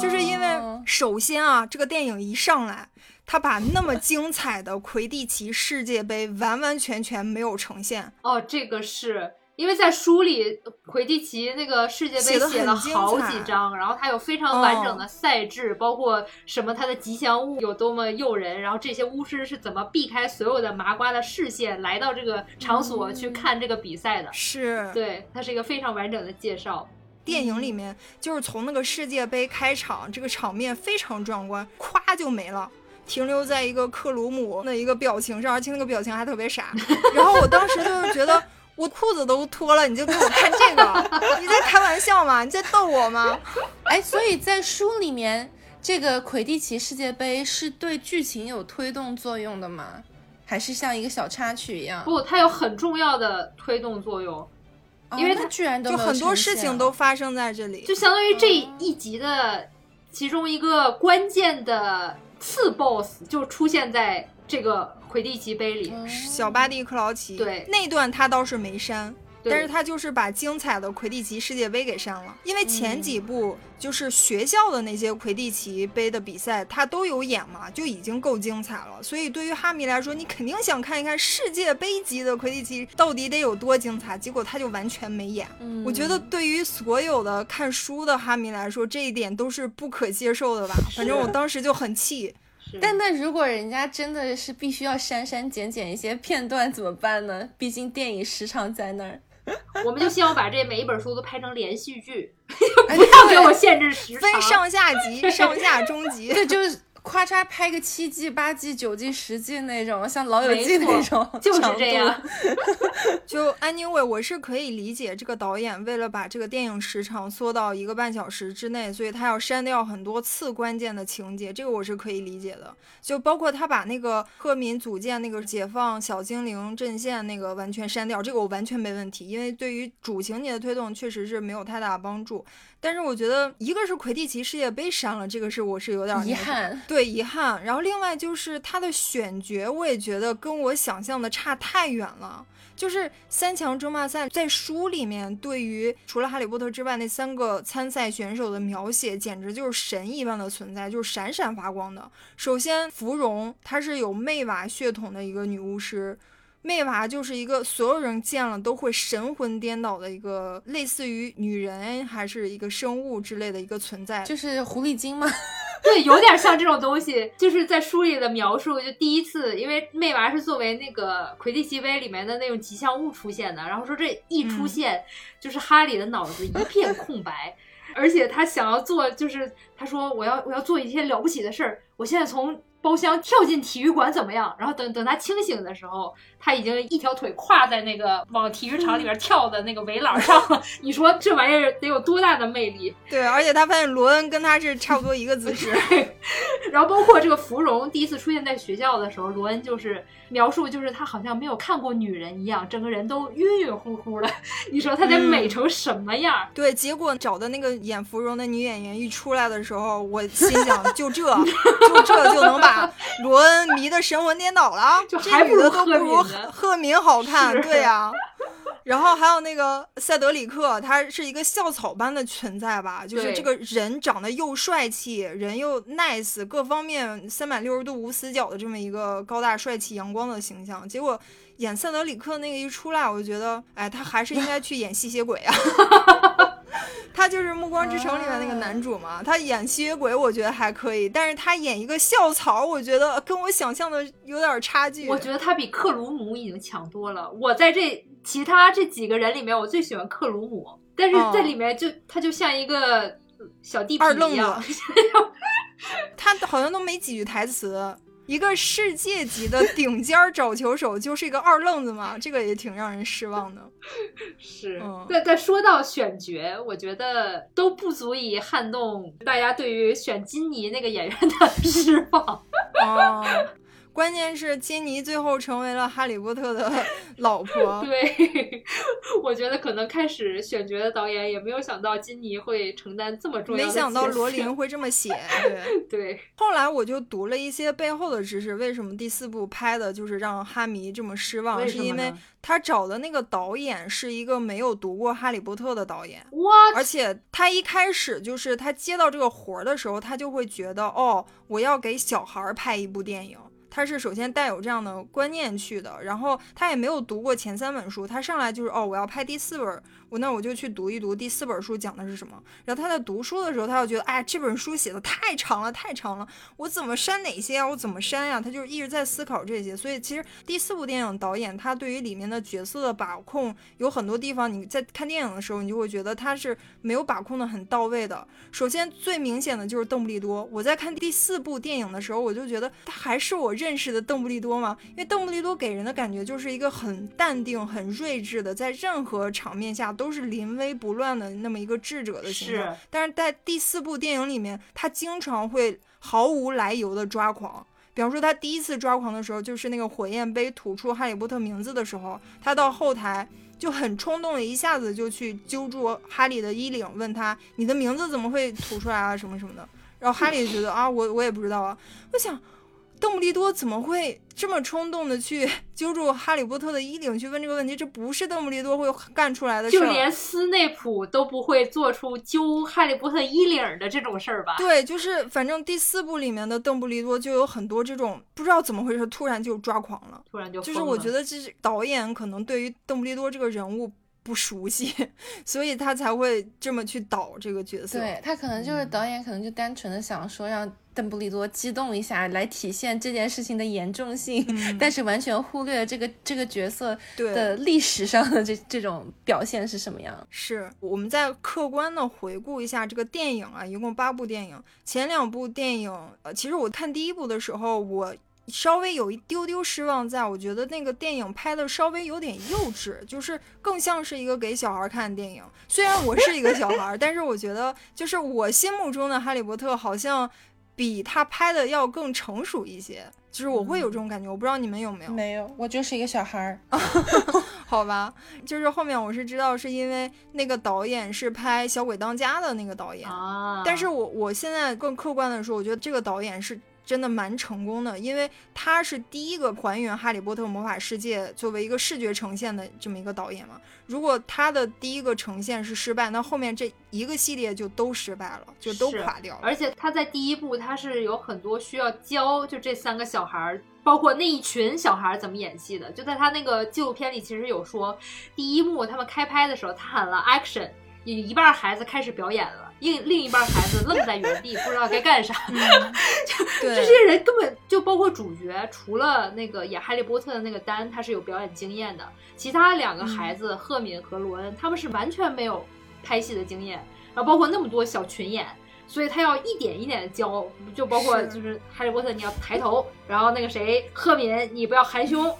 就是首先啊，这个电影一上来。他把那么精彩的魁地奇世界杯完完全全没有呈现哦，这个是因为在书里魁地奇那个世界杯写了好几章，然后它有非常完整的赛制，包括什么它的吉祥物有多么诱人，然后这些巫师是怎么避开所有的麻瓜的视线来到这个场所去看这个比赛的，是对，它是一个非常完整的介绍。电影里面就是从那个世界杯开场，这个场面非常壮观，咵就没了。停留在一个克鲁姆的一个表情上，而且那个表情还特别傻。然后我当时就是觉得，我裤子都脱了，你就给我看这个？你在开玩笑吗？你在逗我吗？哎，所以在书里面，这个魁地奇世界杯是对剧情有推动作用的吗？还是像一个小插曲一样？不，它有很重要的推动作用，因为他居然都就很多事情都发生在这里，就相当于这一集的其中一个关键的次 BOSS 就出现在这个魁地奇杯里，小巴蒂克劳奇。对，那段他倒是没删。但是他就是把精彩的魁地奇世界杯给删了，因为前几部就是学校的那些魁地奇杯的比赛，他都有演嘛，就已经够精彩了。所以对于哈迷来说，你肯定想看一看世界杯级的魁地奇到底得有多精彩。结果他就完全没演。我觉得对于所有的看书的哈迷来说，这一点都是不可接受的吧。反正我当时就很气。但那如果人家真的是必须要删删减减一些片段怎么办呢？毕竟电影时长在那儿。我们就希望把这每一本书都拍成连续剧，不要给我限制时长，分上下集、上下中集，对，就是。咔嚓拍个七季、八季、九季、十季那种，像《老友记》那种，就是这样。就 anyway，我是可以理解这个导演为了把这个电影时长缩到一个半小时之内，所以他要删掉很多次关键的情节，这个我是可以理解的。就包括他把那个赫敏组建那个解放小精灵阵线那个完全删掉，这个我完全没问题，因为对于主情节的推动确实是没有太大帮助。但是我觉得，一个是魁地奇世界杯删了，这个是我是有点遗憾，对遗憾。然后另外就是他的选角，我也觉得跟我想象的差太远了。就是三强争霸赛在书里面，对于除了哈利波特之外那三个参赛选手的描写，简直就是神一般的存在，就是闪闪发光的。首先，芙蓉她是有魅娃血统的一个女巫师。魅娃就是一个所有人见了都会神魂颠倒的一个类似于女人还是一个生物之类的一个存在，就是狐狸精吗？对，有点像这种东西。就是在书里的描述，就第一次，因为妹娃是作为那个魁地奇杯里面的那种吉祥物出现的，然后说这一出现，就是哈利的脑子一片空白，而且他想要做，就是他说我要我要做一些了不起的事儿，我现在从。包厢跳进体育馆怎么样？然后等等他清醒的时候，他已经一条腿跨在那个往体育场里边跳的那个围栏上了。你说这玩意儿得有多大的魅力？对，而且他发现罗恩跟他是差不多一个姿势。然后包括这个芙蓉第一次出现在学校的时候，罗恩就是描述，就是他好像没有看过女人一样，整个人都晕晕乎乎的。你说他得美成什么样？对，结果找的那个演芙蓉的女演员一出来的时候，我心想，就这就这就能把。罗恩迷的神魂颠倒了，就还不如都不如赫敏好看，对呀。然后还有那个塞德里克，他是一个校草般的存在吧，就是这个人长得又帅气，人又 nice，各方面三百六十度无死角的这么一个高大帅气、阳光的形象。结果演塞德里克那个一出来，我就觉得，哎，他还是应该去演吸血鬼啊。他就是《暮光之城》里面那个男主嘛，他演吸血鬼我觉得还可以，但是他演一个校草，我觉得跟我想象的有点差距。我觉得他比克鲁姆已经强多了。我在这其他这几个人里面，我最喜欢克鲁姆，但是在里面就他就像一个小地痞一样，他好像都没几句台词。一个世界级的 顶尖找球手就是一个二愣子嘛，这个也挺让人失望的。是，但但说到选角，我觉得都不足以撼动大家对于选金妮那个演员的 失望。哦。关键是金妮最后成为了哈利波特的 老婆。对，我觉得可能开始选角的导演也没有想到金妮会承担这么重要的。没想到罗琳会这么写。对 对。后来我就读了一些背后的知识，为什么第四部拍的就是让哈迷这么失望？是因为他找的那个导演是一个没有读过哈利波特的导演。哇！而且他一开始就是他接到这个活儿的时候，他就会觉得哦，我要给小孩拍一部电影。他是首先带有这样的观念去的，然后他也没有读过前三本书，他上来就是哦，我要拍第四本。我那我就去读一读第四本书讲的是什么。然后他在读书的时候，他就觉得，哎，这本书写的太长了，太长了，我怎么删哪些啊？我怎么删呀？他就一直在思考这些。所以其实第四部电影导演他对于里面的角色的把控有很多地方，你在看电影的时候，你就会觉得他是没有把控的很到位的。首先最明显的就是邓布利多。我在看第四部电影的时候，我就觉得他还是我认识的邓布利多吗？因为邓布利多给人的感觉就是一个很淡定、很睿智的，在任何场面下。都是临危不乱的那么一个智者的形象，但是在第四部电影里面，他经常会毫无来由的抓狂。比方说，他第一次抓狂的时候，就是那个火焰杯吐出哈利波特名字的时候，他到后台就很冲动的，一下子就去揪住哈利的衣领，问他：“你的名字怎么会吐出来啊？什么什么的。”然后哈利就觉得啊，我我也不知道啊，我想。邓布利多怎么会这么冲动的去 揪住哈利波特的衣领去问这个问题？这不是邓布利多会干出来的事儿。就连斯内普都不会做出揪哈利波特衣领的这种事儿吧？对，就是反正第四部里面的邓布利多就有很多这种不知道怎么回事，突然就抓狂了，突然就就是我觉得这是导演可能对于邓布利多这个人物。不熟悉，所以他才会这么去导这个角色。对他可能就是导演，可能就单纯的想说让邓布利多激动一下，来体现这件事情的严重性，但是完全忽略了这个这个角色的历史上的这这种表现是什么样。是我们再客观的回顾一下这个电影啊，一共八部电影，前两部电影，呃，其实我看第一部的时候，我。稍微有一丢丢失望，在我觉得那个电影拍的稍微有点幼稚，就是更像是一个给小孩看的电影。虽然我是一个小孩，但是我觉得就是我心目中的哈利波特好像比他拍的要更成熟一些，就是我会有这种感觉。我不知道你们有没有？没有，我就是一个小孩。好吧，就是后面我是知道是因为那个导演是拍《小鬼当家》的那个导演啊，但是我我现在更客观的说，我觉得这个导演是。真的蛮成功的，因为他是第一个还原《哈利波特魔法世界》作为一个视觉呈现的这么一个导演嘛。如果他的第一个呈现是失败，那后面这一个系列就都失败了，就都垮掉了。而且他在第一部他是有很多需要教，就这三个小孩儿，包括那一群小孩儿怎么演戏的。就在他那个纪录片里，其实有说，第一幕他们开拍的时候，他喊了 action，有一半孩子开始表演了。另另一半孩子愣在原地，不知道该干啥。就这些人根本就包括主角，除了那个演哈利波特的那个丹，他是有表演经验的。其他两个孩子赫敏和罗恩，他们是完全没有拍戏的经验。然后包括那么多小群演，所以他要一点一点的教。就包括就是哈利波特，你要抬头，然后那个谁赫敏，你不要含胸，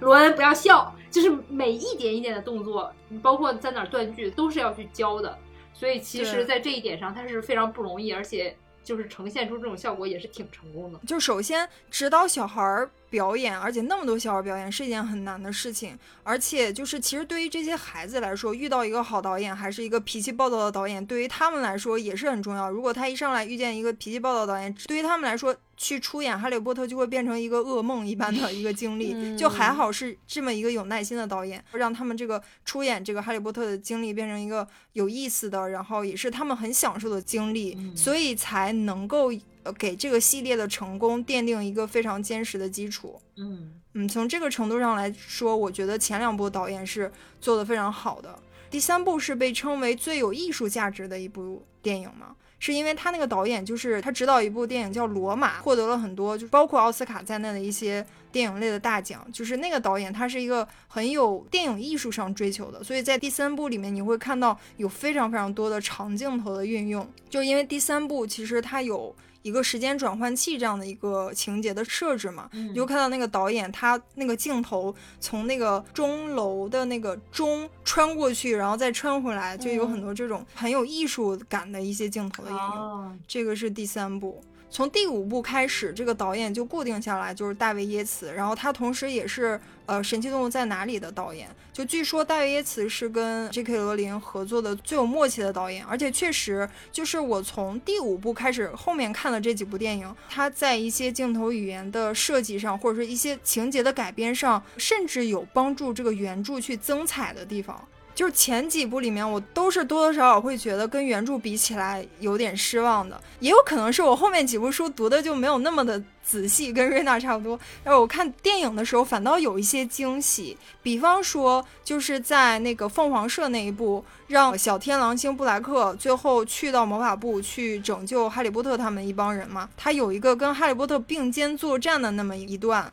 罗恩不要笑，就是每一点一点的动作，包括在哪断句，都是要去教的。所以其实，在这一点上，他是非常不容易，而且就是呈现出这种效果也是挺成功的。就首先指导小孩儿。表演，而且那么多小孩表演是一件很难的事情，而且就是其实对于这些孩子来说，遇到一个好导演还是一个脾气暴躁的导演，对于他们来说也是很重要。如果他一上来遇见一个脾气暴躁导演，对于他们来说去出演《哈利波特》就会变成一个噩梦一般的一个经历。就还好是这么一个有耐心的导演，让他们这个出演这个《哈利波特》的经历变成一个有意思的，然后也是他们很享受的经历，所以才能够。给这个系列的成功奠定一个非常坚实的基础。嗯嗯，从这个程度上来说，我觉得前两部导演是做的非常好的。第三部是被称为最有艺术价值的一部电影嘛？是因为他那个导演就是他指导一部电影叫《罗马》，获得了很多就包括奥斯卡在内的一些电影类的大奖。就是那个导演他是一个很有电影艺术上追求的，所以在第三部里面你会看到有非常非常多的长镜头的运用。就因为第三部其实它有。一个时间转换器这样的一个情节的设置嘛，你就看到那个导演他那个镜头从那个钟楼的那个钟穿过去，然后再穿回来，就有很多这种很有艺术感的一些镜头的应用。这个是第三部。从第五部开始，这个导演就固定下来，就是大卫耶茨。然后他同时也是呃《神奇动物在哪里》的导演。就据说大卫耶茨是跟 J.K. 罗琳合作的最有默契的导演。而且确实，就是我从第五部开始后面看了这几部电影，他在一些镜头语言的设计上，或者说一些情节的改编上，甚至有帮助这个原著去增彩的地方。就是前几部里面，我都是多多少少会觉得跟原著比起来有点失望的，也有可能是我后面几部书读的就没有那么的仔细，跟瑞娜差不多。然后我看电影的时候，反倒有一些惊喜，比方说就是在那个凤凰社那一部，让小天狼星布莱克最后去到魔法部去拯救哈利波特他们一帮人嘛，他有一个跟哈利波特并肩作战的那么一段。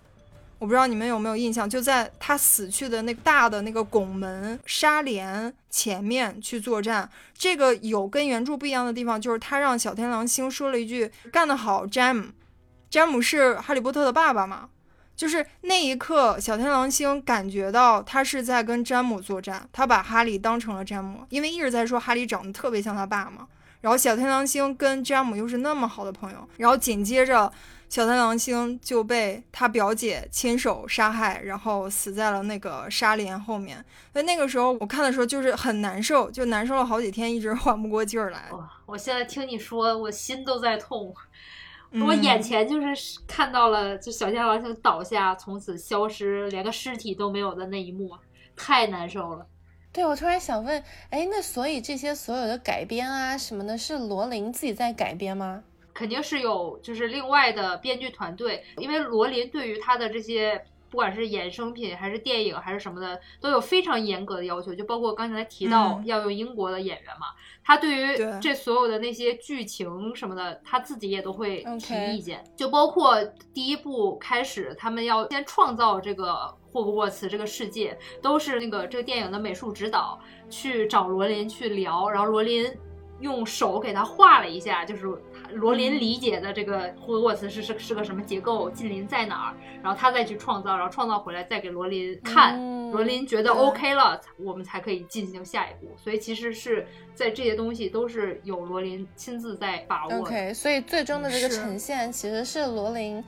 我不知道你们有没有印象，就在他死去的那个大的那个拱门纱帘前面去作战。这个有跟原著不一样的地方，就是他让小天狼星说了一句“干得好，詹姆”。詹姆是哈利波特的爸爸嘛？就是那一刻，小天狼星感觉到他是在跟詹姆作战，他把哈利当成了詹姆，因为一直在说哈利长得特别像他爸嘛。然后小天狼星跟詹姆又是那么好的朋友，然后紧接着小天狼星就被他表姐亲手杀害，然后死在了那个纱帘后面。所以那个时候我看的时候就是很难受，就难受了好几天，一直缓不过劲儿来。哇！我现在听你说，我心都在痛。我眼前就是看到了，就小天狼星倒下，从此消失，连个尸体都没有的那一幕，太难受了。对，我突然想问，哎，那所以这些所有的改编啊什么的，是罗琳自己在改编吗？肯定是有，就是另外的编剧团队，因为罗琳对于他的这些。不管是衍生品还是电影还是什么的，都有非常严格的要求。就包括刚才提到要用英国的演员嘛，他对于这所有的那些剧情什么的，他自己也都会提意见。就包括第一部开始，他们要先创造这个霍格沃茨这个世界，都是那个这个电影的美术指导去找罗琳去聊，然后罗琳用手给他画了一下，就是。罗琳理解的这个霍格沃茨是是是个什么结构，近邻在哪儿，然后他再去创造，然后创造回来再给罗琳看，罗琳觉得 OK 了，我们才可以进行下一步。所以其实是在这些东西都是有罗琳亲自在把握。OK，所以最终的这个呈现其实是罗琳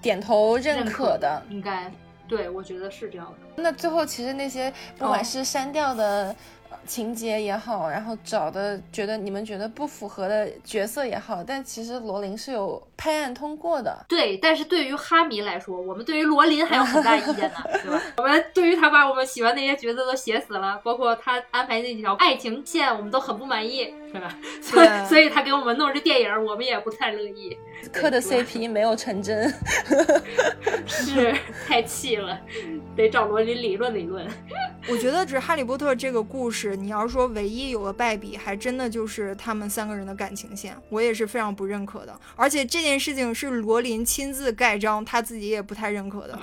点头认可的，应该对我觉得是这样的。那最后其实那些不管是删掉的。情节也好，然后找的觉得你们觉得不符合的角色也好，但其实罗琳是有拍案通过的。对，但是对于哈迷来说，我们对于罗琳还有很大意见呢，对吧？我们对于他把我们喜欢那些角色都写死了，包括他安排那几条爱情线，我们都很不满意，对吧？所以，所以他给我们弄这电影，我们也不太乐意。磕的 CP 没有成真，是太气了，得找罗琳理论理论。我觉得，这《哈利波特》这个故事，你要说唯一有个败笔，还真的就是他们三个人的感情线，我也是非常不认可的。而且这件事情是罗琳亲自盖章，他自己也不太认可的，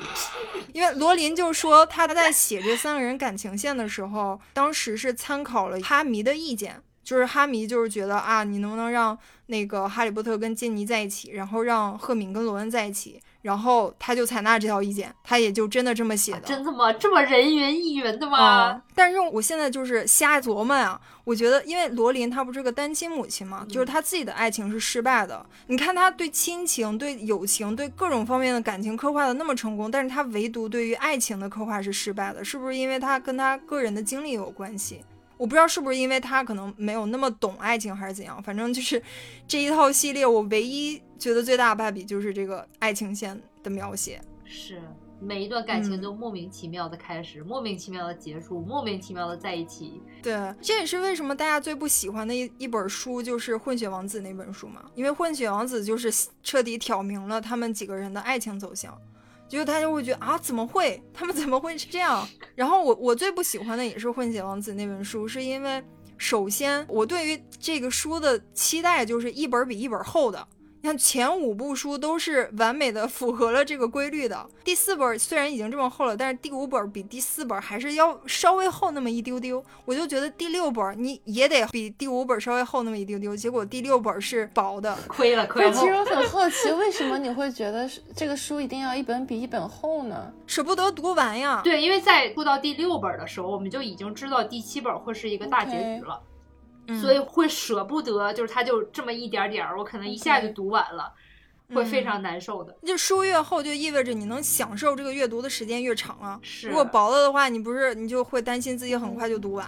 因为罗琳就说他在写这三个人感情线的时候，当时是参考了哈迷的意见。就是哈迷，就是觉得啊，你能不能让那个哈利波特跟金妮在一起，然后让赫敏跟罗恩在一起，然后他就采纳这条意见，他也就真的这么写的。真的吗？这么人云亦云的吗？但是我现在就是瞎琢磨啊，我觉得，因为罗琳她不是个单亲母亲嘛，就是她自己的爱情是失败的。你看她对亲情、对友情、对各种方面的感情刻画的那么成功，但是她唯独对于爱情的刻画是失败的，是不是因为她跟她个人的经历有关系？我不知道是不是因为他可能没有那么懂爱情，还是怎样。反正就是 这一套系列，我唯一觉得最大的败笔就是这个爱情线的描写。是每一段感情都莫名其妙的开始，莫名其妙的结束，莫名其妙的在一起。对，这也是为什么大家最不喜欢的一一本书就是《混血王子》那本书嘛，因为《混血王子》就是彻底挑明了他们几个人的爱情走向。就他就会觉得啊，怎么会？他们怎么会是这样？然后我我最不喜欢的也是《混血王子》那本书，是因为首先我对于这个书的期待就是一本比一本厚的。你看前五部书都是完美的符合了这个规律的，第四本虽然已经这么厚了，但是第五本比第四本还是要稍微厚那么一丢丢。我就觉得第六本你也得比第五本稍微厚那么一丢丢，结果第六本是薄的，亏了亏了。其实我很好奇，为什么你会觉得这个书一定要一本比一本厚呢？舍不得读完呀。对，因为在读到第六本的时候，我们就已经知道第七本会是一个大结局了。所以会舍不得，就是它就这么一点点儿，我可能一下就读完了，会非常难受的。就书越厚，就意味着你能享受这个阅读的时间越长啊。是，如果薄了的话，你不是你就会担心自己很快就读完。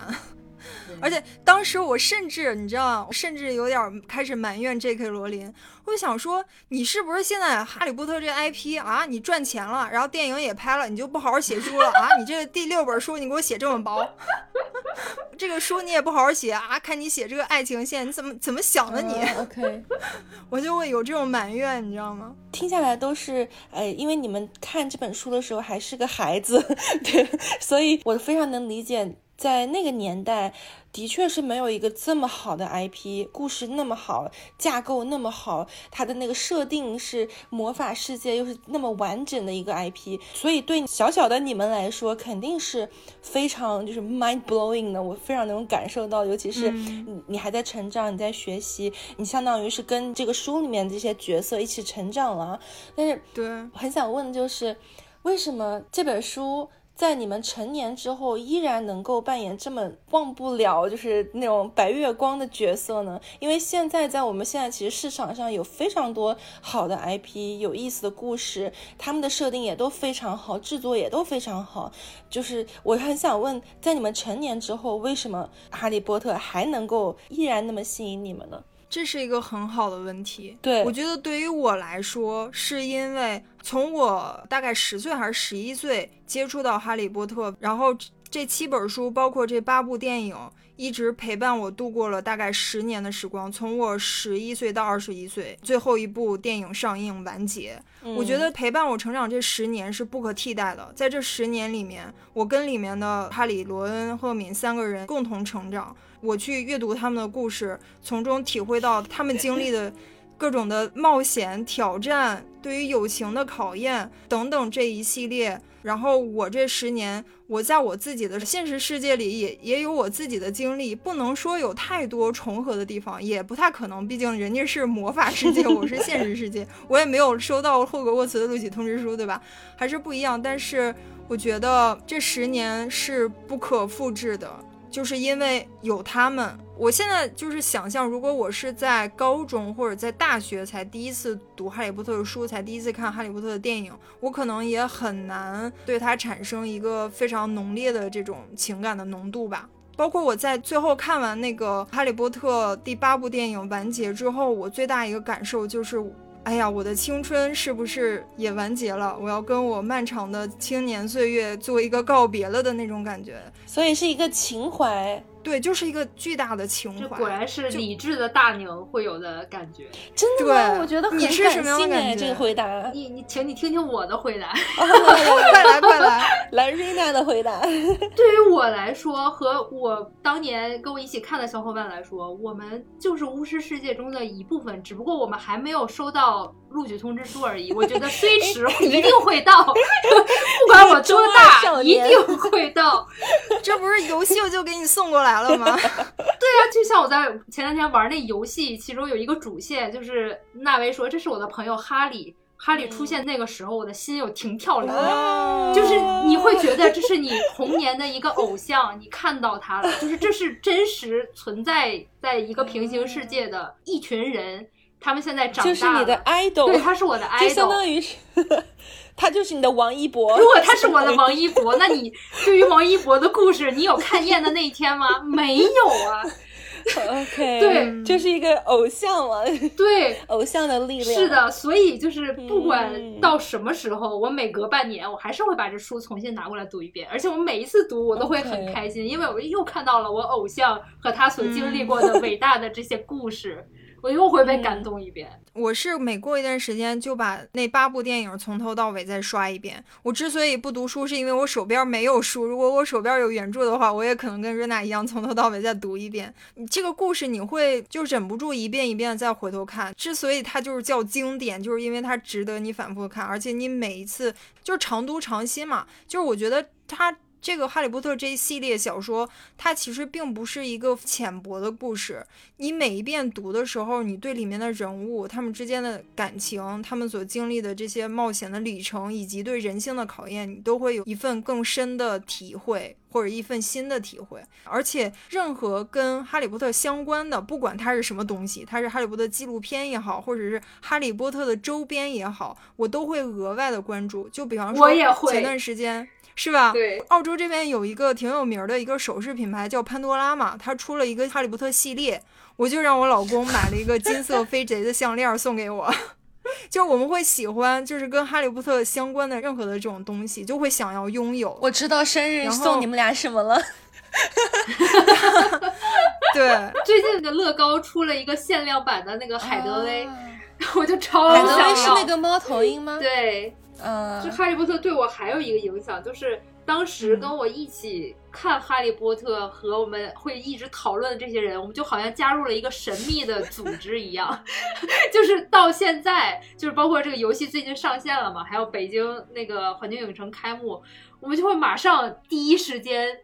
而且当时我甚至你知道，甚至有点开始埋怨 J.K. 罗琳。我就想说，你是不是现在《哈利波特》这 IP 啊，你赚钱了，然后电影也拍了，你就不好好写书了 啊？你这第六本书你给我写这么薄，这个书你也不好好写啊？看你写这个爱情线，你怎么怎么想的你？OK，我就会有这种埋怨，你知道吗？听下来都是，呃，因为你们看这本书的时候还是个孩子，对，所以我非常能理解。在那个年代，的确是没有一个这么好的 IP，故事那么好，架构那么好，它的那个设定是魔法世界，又是那么完整的一个 IP，所以对小小的你们来说，肯定是非常就是 mind blowing 的。我非常能感受到，尤其是你你还在成长，你在学习，你相当于是跟这个书里面这些角色一起成长了。但是，对，很想问的就是。为什么这本书？在你们成年之后，依然能够扮演这么忘不了，就是那种白月光的角色呢？因为现在在我们现在其实市场上有非常多好的 IP，有意思的故事，他们的设定也都非常好，制作也都非常好。就是我很想问，在你们成年之后，为什么哈利波特还能够依然那么吸引你们呢？这是一个很好的问题。对我觉得对于我来说，是因为从我大概十岁还是十一岁接触到《哈利波特》，然后这七本书，包括这八部电影，一直陪伴我度过了大概十年的时光。从我十一岁到二十一岁，最后一部电影上映完结，我觉得陪伴我成长这十年是不可替代的。在这十年里面，我跟里面的哈利、罗恩、赫敏三个人共同成长。我去阅读他们的故事，从中体会到他们经历的各种的冒险、挑战，对于友情的考验等等这一系列。然后我这十年，我在我自己的现实世界里也也有我自己的经历，不能说有太多重合的地方，也不太可能，毕竟人家是魔法世界，我是现实世界，我也没有收到霍格沃茨的录取通知书，对吧？还是不一样。但是我觉得这十年是不可复制的。就是因为有他们，我现在就是想象，如果我是在高中或者在大学才第一次读《哈利波特》的书，才第一次看《哈利波特》的电影，我可能也很难对它产生一个非常浓烈的这种情感的浓度吧。包括我在最后看完那个《哈利波特》第八部电影完结之后，我最大一个感受就是。哎呀，我的青春是不是也完结了？我要跟我漫长的青年岁月做一个告别了的那种感觉，所以是一个情怀。对，就是一个巨大的情怀。果然是理智的大牛会有的感觉。真的吗？我觉得你是什么样的感觉？这个回答，你你，请你听听我的回答。快 来快来，来 瑞娜的回答。对于我来说，和我当年跟我一起看的小伙伴来说，我们就是巫师世界中的一部分，只不过我们还没有收到录取通知书而已。我觉得虽迟，一定会到，不管我多大，一定会到。这不是游戏我就给你送过来。了吗？对呀，就像我在前两天玩那游戏，其中有一个主线，就是纳维说这是我的朋友哈利，哈利出现那个时候，我的心有停跳两秒，就是你会觉得这是你童年的一个偶像，你看到他了，就是这是真实存在在一个平行世界的一群人，他们现在长大，就是你的 idol，对，他是我的 idol，就相当于是。他就是你的王一博。如果他是我的王一博，那你对于王一博的故事，你有看厌的那一天吗？没有啊。OK，对，这是一个偶像嘛。对，偶像的力量。是的，所以就是不管到什么时候，我每隔半年，我还是会把这书重新拿过来读一遍，而且我每一次读，我都会很开心，因为我又看到了我偶像和他所经历过的伟大的这些故事。我又会被感动一遍。我是每过一段时间就把那八部电影从头到尾再刷一遍。我之所以不读书，是因为我手边没有书。如果我手边有原著的话，我也可能跟瑞娜一样从头到尾再读一遍。这个故事你会就忍不住一遍一遍的再回头看。之所以它就是叫经典，就是因为它值得你反复看，而且你每一次就是常读常新嘛。就是我觉得它。这个《哈利波特》这一系列小说，它其实并不是一个浅薄的故事。你每一遍读的时候，你对里面的人物、他们之间的感情、他们所经历的这些冒险的旅程，以及对人性的考验，你都会有一份更深的体会，或者一份新的体会。而且，任何跟《哈利波特》相关的，不管它是什么东西，它是《哈利波特》纪录片也好，或者是《哈利波特》的周边也好，我都会额外的关注。就比方说，前段时间。是吧？对，澳洲这边有一个挺有名的一个首饰品牌叫潘多拉嘛，它出了一个哈利波特系列，我就让我老公买了一个金色飞贼的项链送给我。就我们会喜欢，就是跟哈利波特相关的任何的这种东西，就会想要拥有。我知道生日送你们俩什么了。对，最近的乐高出了一个限量版的那个海德薇，我就超想要。海德薇是那个猫头鹰吗？对。嗯，就哈利波特对我还有一个影响，就是当时跟我一起看哈利波特和我们会一直讨论的这些人，我们就好像加入了一个神秘的组织一样，就是到现在，就是包括这个游戏最近上线了嘛，还有北京那个环球影城开幕，我们就会马上第一时间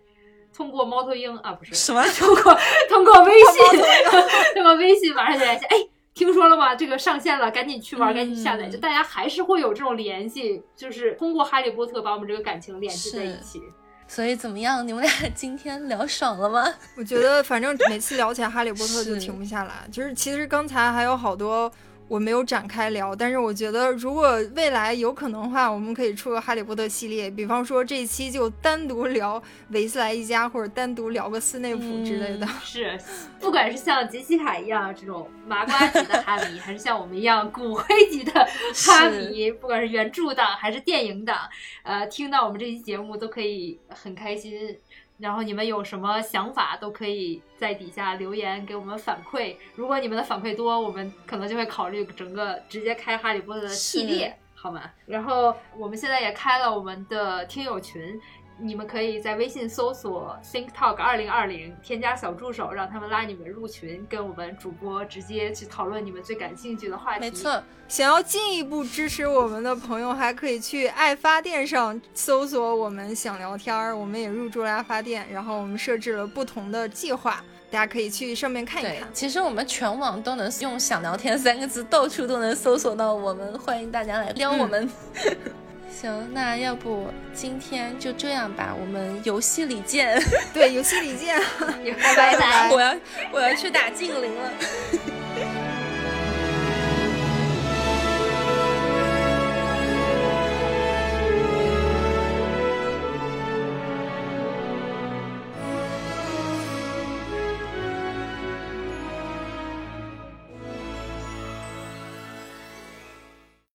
通过猫头鹰啊，不是什么，通过通过微信，通过微信马上就联系，哎。听说了吗？这个上线了，赶紧去玩，赶紧下载。嗯就大家还是会有这种联系，就是通过哈利波特把我们这个感情联系在一起。所以怎么样？你们俩今天聊爽了吗？我觉得反正每次聊起来哈利波特就停不下来。就是其实刚才还有好多我没有展开聊，但是我觉得如果未来有可能的话，我们可以出个哈利波特系列，比方说这一期就单独聊维斯莱一家，或者单独聊个斯内普之类的。是，不管是像杰西卡一样这种麻瓜级的哈迷，还是像我们一样骨灰级的哈迷，不管是原著党还是电影党，呃，听到我们这期节目都可以很开心。然后你们有什么想法，都可以在底下留言给我们反馈。如果你们的反馈多，我们可能就会考虑整个直接开哈利波特的系列，好吗？然后我们现在也开了我们的听友群。你们可以在微信搜索 Think Talk 二零二零，添加小助手，让他们拉你们入群，跟我们主播直接去讨论你们最感兴趣的话题。没错，想要进一步支持我们的朋友，还可以去爱发电上搜索我们想聊天儿，我们也入驻了爱发电，然后我们设置了不同的计划，大家可以去上面看一对看，。其实我们全网都能用“想聊天”三个字，到处都能搜索到我们，欢迎大家来撩我们。行，那要不今天就这样吧，我们游戏里见。对，游戏里见。拜拜。我要我要去打静灵了。